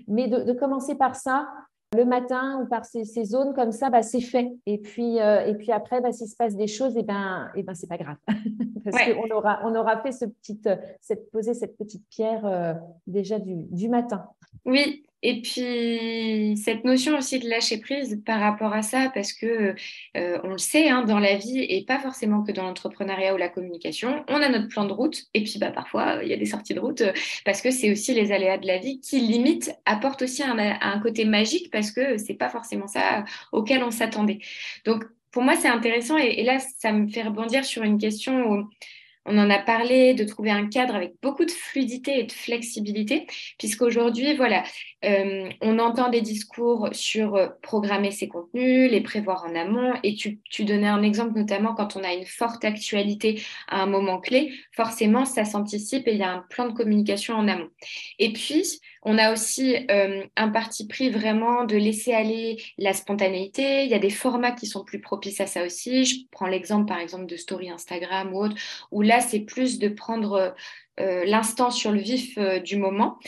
mais de, commencer par ça le matin ou par ces, zones comme ça, bah, c'est fait. Et puis, euh, et puis après, bah, s'il se passe des choses, et eh ben, et eh ben, c'est pas grave. Parce qu'on aura, on aura fait ce petit, euh, cette, poser cette petite pierre euh, déjà du, du matin. Oui, et puis, cette notion aussi de lâcher prise par rapport à ça, parce que euh, on le sait, hein, dans la vie, et pas forcément que dans l'entrepreneuriat ou la communication, on a notre plan de route, et puis bah, parfois, il y a des sorties de route, parce que c'est aussi les aléas de la vie qui, limite, apportent aussi un, côté magique, parce que c'est pas forcément ça auquel on s'attendait. Donc, pour moi, c'est intéressant, et, là, ça me fait rebondir sur une question on en a parlé, de trouver un cadre avec beaucoup de fluidité et de flexibilité, puisqu'aujourd'hui, voilà, euh, on entend des discours sur euh, programmer ses contenus, les prévoir en amont, et tu, tu, donnais un exemple notamment quand on a une forte actualité à un moment clé, forcément, ça s'anticipe et il y a un plan de communication en amont. Et puis, on a aussi euh, un parti pris vraiment de laisser aller la spontanéité. Il y a des formats qui sont plus propices à ça aussi. Je prends l'exemple par exemple de Story Instagram ou autre, où là c'est plus de prendre euh, l'instant sur le vif euh, du moment.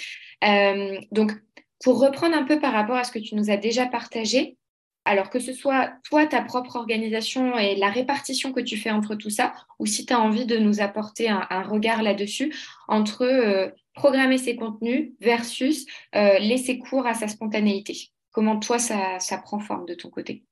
donc pour reprendre un peu par rapport à ce que tu nous as déjà partagé, alors que ce soit toi, ta propre organisation et la répartition que tu fais entre tout ça, ou si tu as envie de nous apporter un, regard là-dessus, entre programmer ses contenus versus euh, laisser cours à sa spontanéité. Comment toi, ça, ça prend forme de ton côté?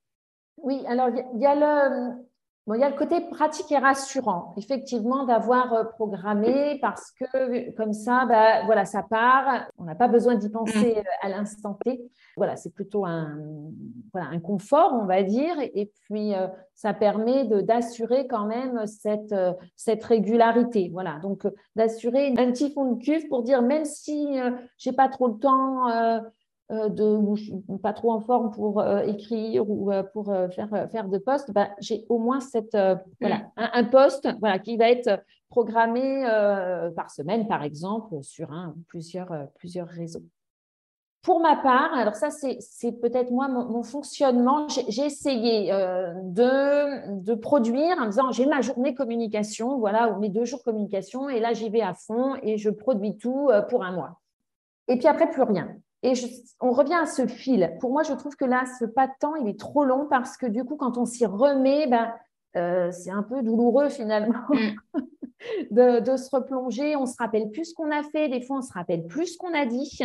Oui, alors il y, a le... Bon, il y a le côté pratique et rassurant, effectivement, d'avoir euh, programmé parce que comme ça, bah, voilà, ça part. On n'a pas besoin d'y penser mm. euh, à l'instant T. Voilà, c'est plutôt un, voilà, un confort, on va dire. Et puis, euh, ça permet d'assurer quand même cette, cette régularité. Voilà, donc d'assurer un petit fond de cuve pour dire, même si j'ai pas trop le temps euh, de pas trop en forme pour euh, écrire ou euh, pour faire, faire de postes, bah, j'ai au moins cette, voilà, mm. un, poste voilà, qui va être programmé par semaine, par exemple, sur un plusieurs, plusieurs réseaux. Pour ma part, alors ça, c'est peut-être moi mon, fonctionnement. J'ai essayé de, de, produire en disant j'ai ma journée communication, voilà, ou mes deux jours communication, et là j'y vais à fond et je produis tout pour un mois. Et puis après, plus rien. Et on revient à ce fil. Pour moi, je trouve que là, ce pas de temps, il est trop long parce que du coup, quand on s'y remet, ben, euh, c'est un peu douloureux finalement mm. de, se replonger. On se rappelle plus ce qu'on a fait. Des fois, on se rappelle plus ce qu'on a dit.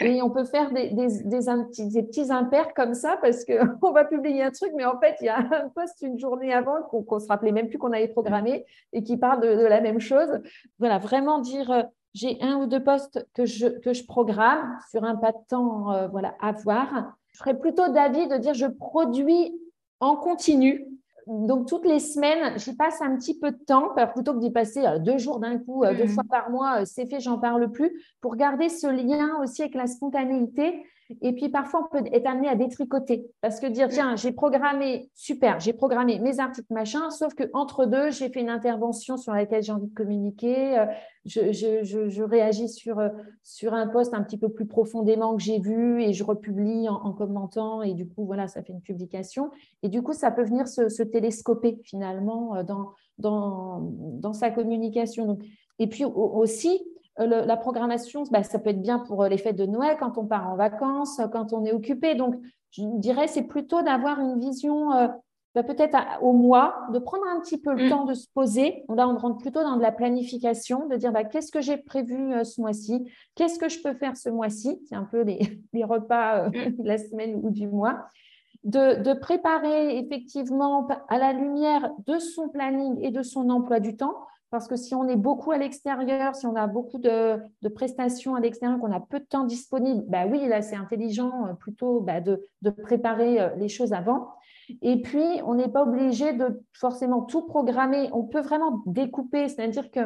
Et on peut faire des, des, des, petits impairs comme ça parce qu'on va publier un truc, mais en fait, il y a un post une journée avant qu'on ne se rappelait même plus qu'on avait programmé et qui parle de, de, la même chose. Voilà, vraiment dire euh, j'ai un ou deux postes que je, que je programme sur un pas de temps euh, voilà, à voir. Je ferais plutôt d'avis de dire je produis en continu. Donc, toutes les semaines, j'y passe un petit peu de temps, plutôt que d'y passer euh, deux jours d'un coup, euh, deux mmh. fois par mois, c'est fait, j'en parle plus, pour garder ce lien aussi avec la spontanéité et puis parfois, on peut être amené à détricoter. Parce que dire, tiens, j'ai programmé, super, j'ai programmé mes articles, machin, sauf qu'entre deux, j'ai fait une intervention sur laquelle j'ai envie de communiquer. Euh, je, je, je, réagis sur, euh, sur un poste un petit peu plus profondément que j'ai vu et je republie en, commentant. Et du coup, voilà, ça fait une publication. Et du coup, ça peut venir se, télescoper finalement euh, dans, dans, dans sa communication. Et puis aussi, euh, la programmation, bah, ça peut être bien pour euh, les fêtes de Noël, quand on part en vacances, quand on est occupé. Donc, je dirais, c'est plutôt d'avoir une vision euh, bah, peut-être au mois, de prendre un petit peu le mm. temps de se poser. Là, on rentre plutôt dans de la planification, de dire bah, qu'est-ce que j'ai prévu ce mois-ci, qu'est-ce que je peux faire ce mois-ci? C'est un peu les, repas mm. de la semaine ou du mois. De, de, préparer effectivement à la lumière de son planning et de son emploi du temps Parce que si on est beaucoup à l'extérieur, si on a beaucoup de, prestations à l'extérieur, qu'on a peu de temps disponible, bah oui, là, c'est intelligent euh, plutôt bah, de, préparer euh, les choses avant. Et puis, on n'est pas obligé de forcément tout programmer. On peut vraiment découper, c'est-à-dire que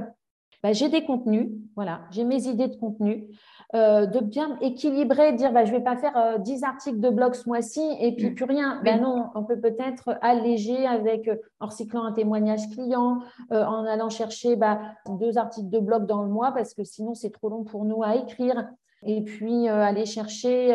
bah, j'ai des contenus, voilà, j'ai mes idées de contenu, euh, de bien équilibrer, dire bah, je ne vais pas faire 10 euh, articles de blog ce mois-ci et puis mm. plus rien. Ben non, on peut peut-être alléger avec, euh, en recyclant un témoignage client, en allant chercher bah, deux articles de blog dans le mois parce que sinon c'est trop long pour nous à écrire. Et puis aller chercher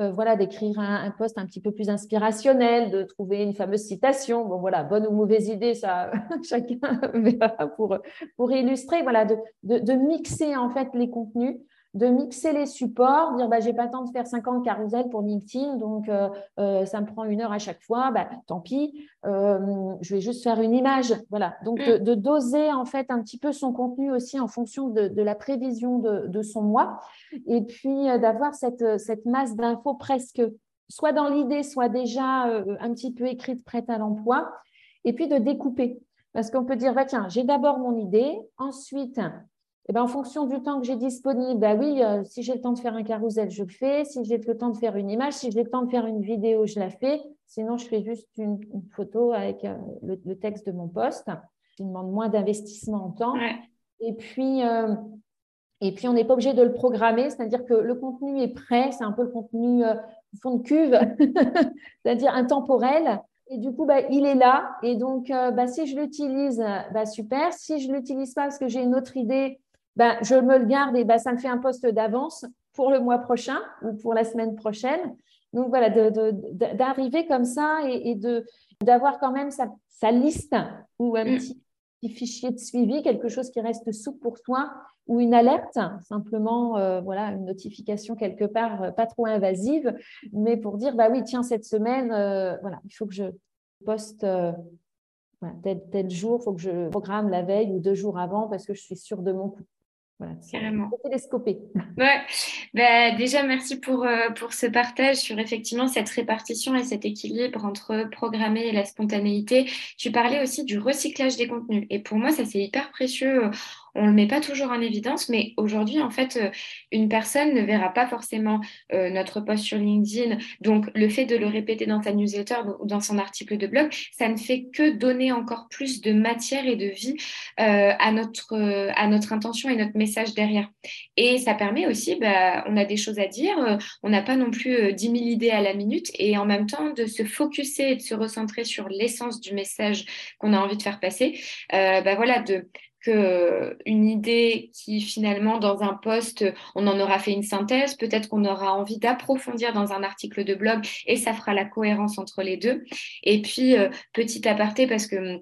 euh, voilà, d'écrire un, poste un petit peu plus inspirationnel, de trouver une fameuse citation. Bon, voilà, bonne ou mauvaise idée, ça, chacun verra pour, pour illustrer. Voilà, de, de, mixer en fait les contenus de mixer les supports, dire bah, j'ai pas le temps de faire 50 carousels pour LinkedIn, donc euh, euh, ça me prend une heure à chaque fois, bah, tant pis, euh, je vais juste faire une image. Voilà. Donc de, doser en fait un petit peu son contenu aussi en fonction de, la prévision de, son mois, et puis d'avoir cette, cette masse d'infos presque soit dans l'idée, soit déjà un petit peu écrite, prête à l'emploi, et puis de découper. Parce qu'on peut dire, bah, tiens, j'ai d'abord mon idée, ensuite, eh ben, en fonction du temps que j'ai disponible, bah oui, euh, si j'ai le temps de faire un carrousel, je le fais. Si j'ai le temps de faire une image, si j'ai le temps de faire une vidéo, je la fais. Sinon, je fais juste une, photo avec euh, le, texte de mon poste, qui demande moins d'investissement en temps. Et puis, euh, et puis, on n'est pas obligé de le programmer, c'est-à-dire que le contenu est prêt, c'est un peu le contenu fond de cuve, c'est-à-dire intemporel. Et du coup, bah, il est là. Et donc, bah, si je l'utilise, bah, super. Si je ne l'utilise pas parce que j'ai une autre idée, ben, je me le garde et ben, ça me fait un poste d'avance pour le mois prochain ou pour la semaine prochaine. Donc voilà, d'arriver comme ça et, de d'avoir quand même sa, sa, liste ou un mm. petit, fichier de suivi, quelque chose qui reste souple pour toi ou une alerte, simplement euh, voilà une notification quelque part euh, pas trop invasive, mais pour dire bah oui tiens cette semaine euh, voilà il faut que je poste tel, tel jour, il faut que je programme la veille ou deux jours avant parce que je suis sûre de mon coup. Voilà, Carrément. Télescopé. Ouais. Bah, déjà, merci pour, euh, pour ce partage sur effectivement cette répartition et cet équilibre entre programmer et la spontanéité. Tu parlais aussi du recyclage des contenus. Et pour moi, ça, c'est hyper précieux on ne le met pas toujours en évidence, mais aujourd'hui, en fait, euh, une personne ne verra pas forcément euh, notre post sur LinkedIn. Donc, le fait de le répéter dans sa newsletter ou dans son article de blog, ça ne fait que donner encore plus de matière et de vie euh, à, notre, intention et notre message derrière. Et ça permet aussi, bah, on a des choses à dire, on n'a pas non plus 10 000 idées à la minute, et en même temps, de se focuser et de se recentrer sur l'essence du message qu'on a envie de faire passer. bah, voilà, de, qu'une idée qui finalement dans un post, on en aura fait une synthèse, peut-être qu'on aura envie d'approfondir dans un article de blog et ça fera la cohérence entre les deux. Et puis, euh, petit aparté, parce que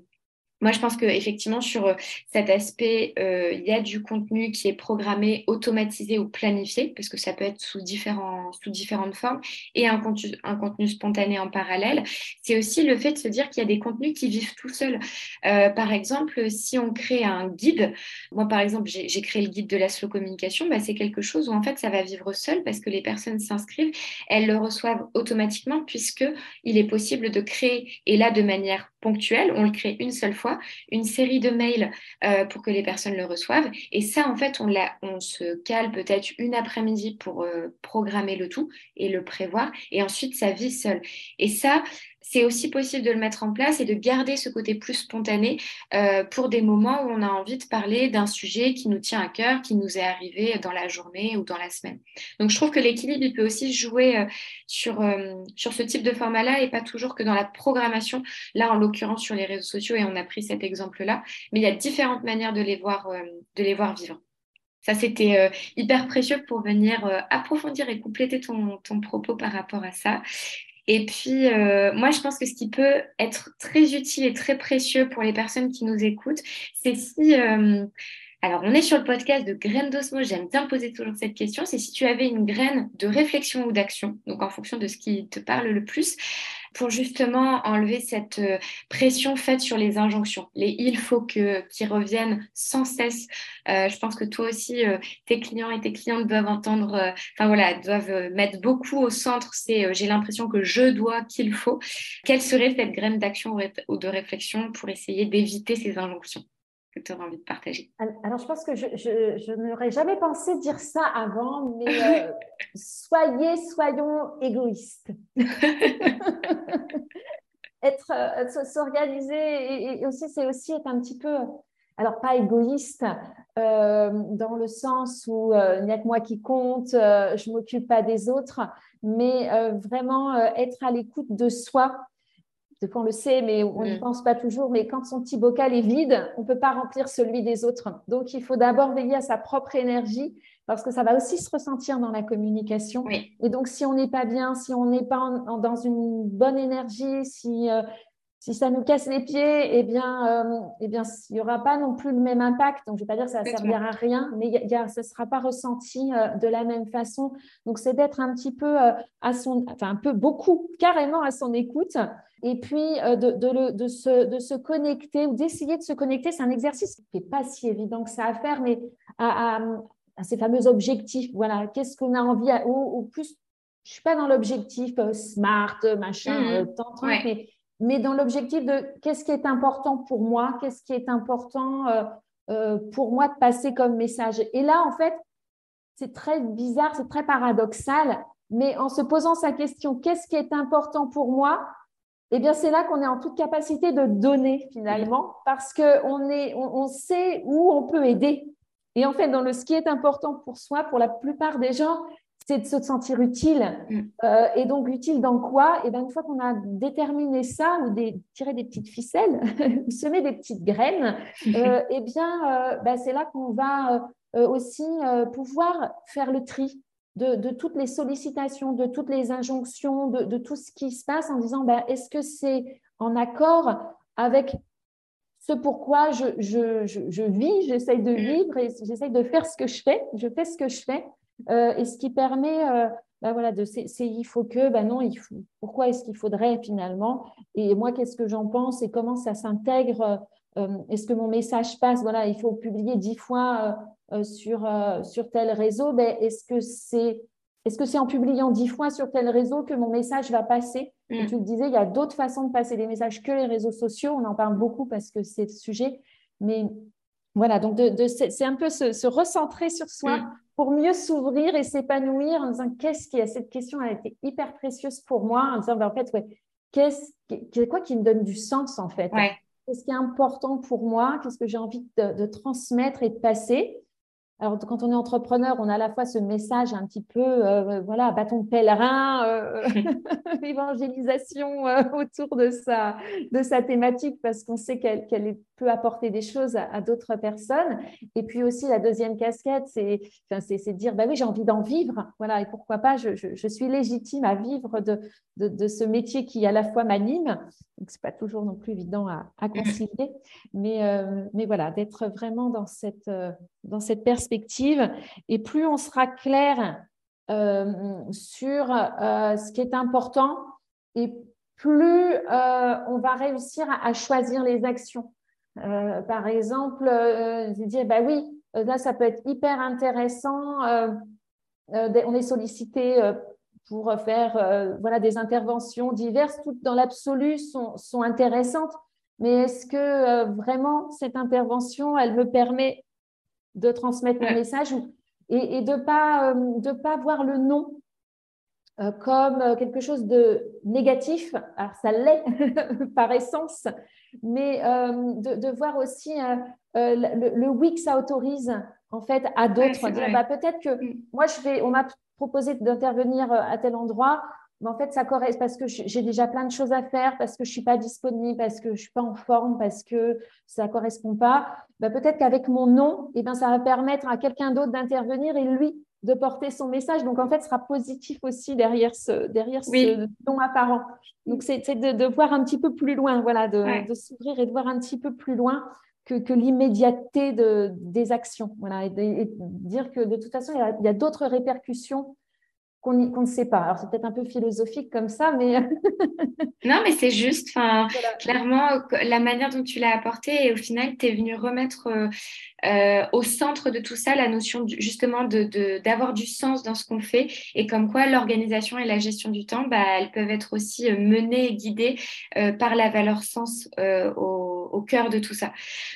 moi, je pense qu'effectivement, sur euh, cet aspect, euh, il y a du contenu qui est programmé, automatisé ou planifié, parce que ça peut être sous, différents, sous différentes formes, et un contenu, un contenu spontané en parallèle. C'est aussi le fait de se dire qu'il y a des contenus qui vivent tout seuls. Euh, par exemple, si on crée un guide, moi, par exemple, j'ai créé le guide de la slow communication, bah, c'est quelque chose où en fait, ça va vivre seul parce que les personnes s'inscrivent, elles le reçoivent automatiquement, puisqu'il est possible de créer, et là, de manière ponctuelle, on le crée une seule fois, une série de mails euh, pour que les personnes le reçoivent. Et ça, en fait, on, on se cale peut-être une après-midi pour euh, programmer le tout et le prévoir. Et ensuite, ça vit seul. Et ça, c'est aussi possible de le mettre en place et de garder ce côté plus spontané euh, pour des moments où on a envie de parler d'un sujet qui nous tient à cœur, qui nous est arrivé dans la journée ou dans la semaine. Donc je trouve que l'équilibre, il peut aussi jouer euh, sur, euh, sur ce type de format-là et pas toujours que dans la programmation, là en l'occurrence sur les réseaux sociaux, et on a pris cet exemple-là, mais il y a différentes manières de les voir, de vivre. Ça, c'était hyper précieux pour venir approfondir et compléter ton, propos par rapport à ça. Et puis, euh, moi, je pense que ce qui peut être très utile et très précieux pour les personnes qui nous écoutent, c'est si... Euh, alors, on est sur le podcast de Graines d'Osmo. J'aime bien poser toujours cette question. C'est si tu avais une graine de réflexion ou d'action, donc en fonction de ce qui te parle le plus, pour justement enlever cette euh, pression faite sur les injonctions, les il faut que qui reviennent sans cesse. Euh, je pense que toi aussi, euh, tes clients et tes clientes doivent entendre, enfin voilà, doivent mettre beaucoup au centre. C'est j'ai l'impression que je dois, qu'il faut. Quelle serait cette graine d'action ou de réflexion pour essayer d'éviter ces injonctions? Que tu aurais envie de partager Alors, je pense que je, je, n'aurais jamais pensé dire ça avant, mais euh, soyez, soyons égoïstes. être, euh, s'organiser et, aussi, c'est aussi être un petit peu, alors pas égoïste, euh, dans le sens où il n'y a que moi qui compte, je m'occupe pas des autres, mais vraiment être à l'écoute de soi fois on le sait, mais on n'y mm. pense pas toujours. Mais quand son petit bocal est vide, on ne peut pas remplir celui des autres. Donc, il faut d'abord veiller à sa propre énergie parce que ça va aussi se ressentir dans la communication. Et donc, si on n'est pas bien, si on n'est pas dans une bonne énergie, si, euh, si ça nous casse les pieds, eh bien, euh, eh bien, il n'y aura pas non plus le même impact. Donc, je ne vais pas dire que ça ne servira à rien, mais y a, ça ne sera pas ressenti euh, de la même façon. Donc, c'est d'être un petit peu euh, à son, enfin, un peu beaucoup, carrément à son écoute. Et puis, de, de, de, se, de se connecter ou d'essayer de se connecter. C'est un exercice qui n'est pas si évident que ça à faire, mais à, à, ces fameux objectifs. Voilà, qu'est-ce qu'on a envie, ou, plus, je ne suis pas dans l'objectif smart, machin, mmh. tant, mais mais dans l'objectif de qu'est-ce qui est important pour moi, qu'est-ce qui est important euh, euh, pour moi de passer comme message. Et là, en fait, c'est très bizarre, c'est très paradoxal, mais en se posant sa question, qu'est-ce qui est important pour moi eh bien, c'est là qu'on est en toute capacité de donner finalement, parce qu'on on, on sait où on peut aider. Et en fait, dans le ce qui est important pour soi, pour la plupart des gens, c'est de se sentir utile. Mm. Euh, et donc, utile dans quoi? Et eh bien, une fois qu'on a déterminé ça, ou des, tirer des petites ficelles, ou semer des petites graines, euh, eh bien, euh, bah, c'est là qu'on va aussi pouvoir faire le tri de, toutes les sollicitations, de toutes les injonctions, de, tout ce qui se passe en disant, bah, est-ce que c'est en accord avec ce pourquoi je, je, je vis, j'essaye de mm. vivre et j'essaye de faire ce que je fais, je fais ce que je fais. Euh, et ce qui permet, euh, bah voilà, de c'est il faut que, ben non, il faut, pourquoi est-ce qu'il faudrait finalement Et moi, qu'est-ce que j'en pense et comment ça s'intègre euh, Est-ce que mon message passe? Voilà, il faut publier dix fois sur, sur tel réseau. Ben, est-ce que c'est est-ce que c'est en publiant dix fois sur tel réseau que mon message va passer? Mm. Tu le disais, il y a d'autres façons de passer des messages que les réseaux sociaux. On en parle beaucoup parce que c'est le sujet. Mais voilà, donc de, c'est un peu se, recentrer sur soi mm. pour mieux s'ouvrir et s'épanouir en disant qu'est-ce qui est cette question a été hyper précieuse pour moi en disant ben, en fait ouais, qu'est-ce quoi qui me donne du sens en fait? Qu'est-ce qui est important pour moi? Qu'est-ce que j'ai envie de, transmettre et de passer? Alors, quand on est entrepreneur, on a à la fois ce message un petit peu, euh, voilà, bâton de pèlerin, euh, évangélisation euh, autour de sa, de sa thématique, parce qu'on sait qu'elle apporter des choses à, d'autres personnes. Et puis aussi, la deuxième casquette, c'est enfin, dire, bah oui, j'ai envie d'en vivre, voilà, et pourquoi pas, je, je, suis légitime à vivre de, de, de, ce métier qui à la fois m'anime. Donc, ce n'est pas toujours non plus évident à, à concilier, mais, mais voilà, d'être vraiment dans cette, dans cette perspective et plus on sera clair euh, sur euh, ce qui est important et plus euh, on va réussir à, choisir les actions. Par exemple, dire, bah oui, là, ça peut être hyper intéressant. on est sollicité pour faire voilà, des interventions diverses, toutes dans l'absolu sont, sont, intéressantes. Mais est-ce que vraiment cette intervention, elle me permet de transmettre mon message et, de ne pas, euh, de pas voir le euh, comme euh, quelque chose de négatif. Alors, ça l'est par essence, mais de, voir aussi le, oui que ça autorise en fait à d'autres. bah, peut-être que mm. moi, je vais, on m'a proposé d'intervenir à tel endroit mais en fait, ça correspond parce que j'ai déjà plein de choses à faire, parce que je ne suis pas disponible, parce que je ne suis pas en forme, parce que ça ne correspond pas. Bah, peut-être qu'avec mon nom, eh ben, ça va permettre à quelqu'un d'autre d'intervenir et lui de porter son message. Donc, en fait, sera positif aussi derrière ce, derrière ce nom apparent. Donc, c'est de, de, voir un petit peu plus loin, voilà, de, de s'ouvrir et de voir un petit peu plus loin que, que l'immédiateté de, des actions. Voilà, et, de, dire que de toute façon, il y a d'autres répercussions qu'on ne sait pas. Alors, c'est peut-être un peu philosophique comme ça, mais... non, mais c'est juste, enfin, clairement, la manière dont tu l'as apporté, et au final, tu es venu remettre euh, euh, au centre de tout ça la notion justement d'avoir de, du sens dans ce qu'on fait, et comme quoi l'organisation et la gestion du temps, bah, elles peuvent être aussi euh, menées et guidées par la valeur sens au au, cœur de tout ça.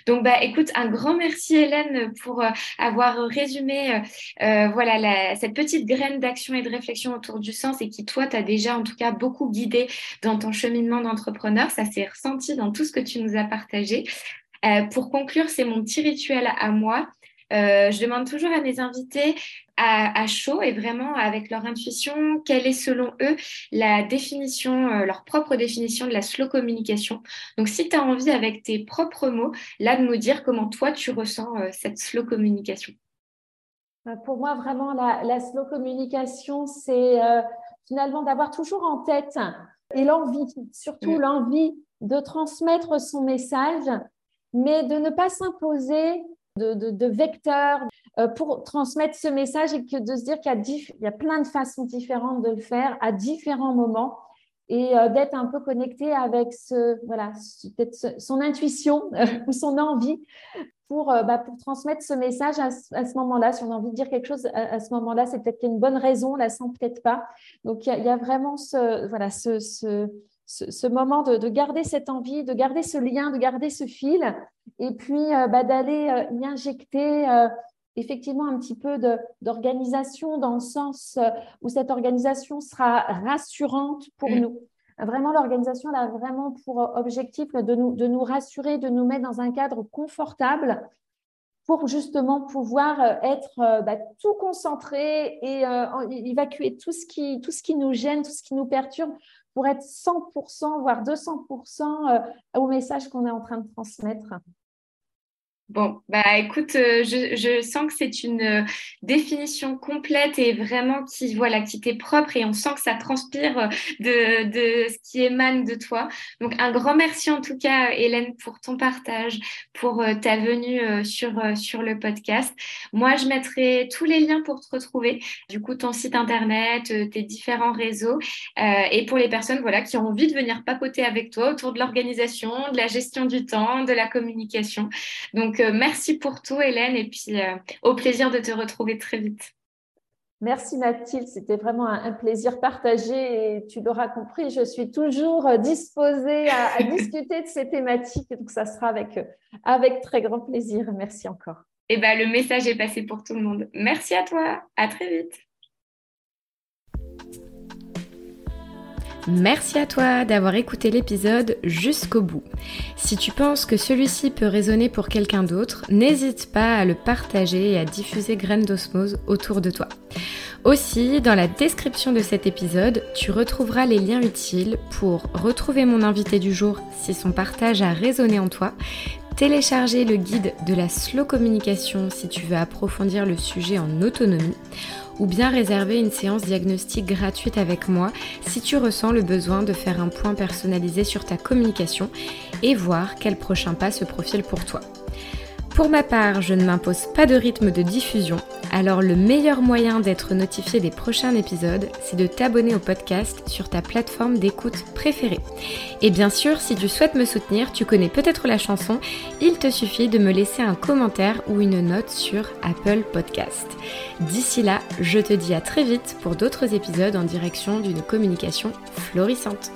Donc, bah, écoute, un grand merci Hélène pour euh, avoir résumé euh, voilà, cette petite graine d'action et de réflexion autour du sens et qui, toi, t'as déjà en tout cas beaucoup guidé dans ton cheminement d'entrepreneur. Ça s'est ressenti dans tout ce que tu nous as partagé. pour conclure, c'est mon petit rituel à moi. Euh, je demande toujours à mes invités à, chaud et vraiment avec leur intuition, quelle est selon eux la définition, euh, leur propre définition de la slow communication. Donc si tu as envie avec tes propres mots, là de nous dire comment toi tu ressens euh, cette slow communication. Pour moi, vraiment, la, slow communication, c'est finalement d'avoir toujours en tête et l'envie, surtout l'envie de transmettre son message, mais de ne pas s'imposer de, vecteurs euh, pour transmettre ce message et que de se dire qu'il y, a plein de façons différentes de le faire à différents moments et euh, d'être un peu connecté avec ce, voilà, son intuition ou son envie pour, euh, bah, pour transmettre ce message à, ce moment-là. Si on a envie de dire quelque chose à, ce moment-là, c'est peut-être qu'il y a une bonne raison, la sent peut-être pas. Donc, il y, a, vraiment ce, voilà, ce, ce, moment de, garder cette envie, de garder ce lien, de garder ce fil, et puis euh, bah, d'aller euh, y injecter euh, effectivement un petit peu d'organisation dans le sens où cette organisation sera rassurante pour mm. nous. Vraiment, l'organisation a vraiment pour objectif de nous, de nous rassurer, de nous mettre dans un cadre confortable pour justement pouvoir être bah, tout concentré et évacuer tout ce, qui, tout ce qui nous gêne, tout ce qui nous perturbe pour être 100%, voire 200% euh, au message qu'on est en train de transmettre. Bon, bah écoute, euh, je, sens que c'est une euh, définition complète et vraiment qui, voilà, qui t'est propre et on sent que ça transpire euh, de, ce qui émane de toi. Donc un grand merci en tout cas, Hélène, pour ton partage, pour ta venue sur, sur le podcast. Moi, je mettrai tous les liens pour te retrouver, du coup, ton site internet, tes différents réseaux et pour les personnes, voilà, qui ont envie de venir papoter avec toi autour de l'organisation, de la gestion du temps, de la communication. Donc, donc, euh, merci pour tout, Hélène, et puis euh, au plaisir de te retrouver très vite. Merci Mathilde, c'était vraiment un, plaisir partagé et tu l'auras compris, je suis toujours euh, disposée à, discuter de ces thématiques, donc ça sera avec, avec très grand plaisir. Merci encore. Et eh ben, le message est passé pour tout le monde. Merci à toi, à très vite. Merci à toi d'avoir écouté l'épisode jusqu'au bout. Si tu penses que celui-ci peut résonner pour quelqu'un d'autre, n'hésite pas à le partager et à diffuser Graines d'osmose autour de toi. Aussi, dans la description de cet épisode, tu retrouveras les liens utiles pour retrouver mon invité du jour si son partage a résonné en toi, télécharger le guide de la slow communication si tu veux approfondir le sujet en autonomie, ou bien réserver une séance diagnostique gratuite avec moi si tu ressens le besoin de faire un point personnalisé sur ta communication et voir quel prochain pas se profile pour toi. Pour ma part, je ne m'impose pas de rythme de diffusion, alors le meilleur moyen d'être notifié des prochains épisodes, c'est de t'abonner au podcast sur ta plateforme d'écoute préférée. Et bien sûr, si tu souhaites me soutenir, tu connais peut-être la chanson, il te suffit de me laisser un commentaire ou une note sur Apple Podcast. D'ici là, je te dis à très vite pour d'autres épisodes en direction d'une communication florissante.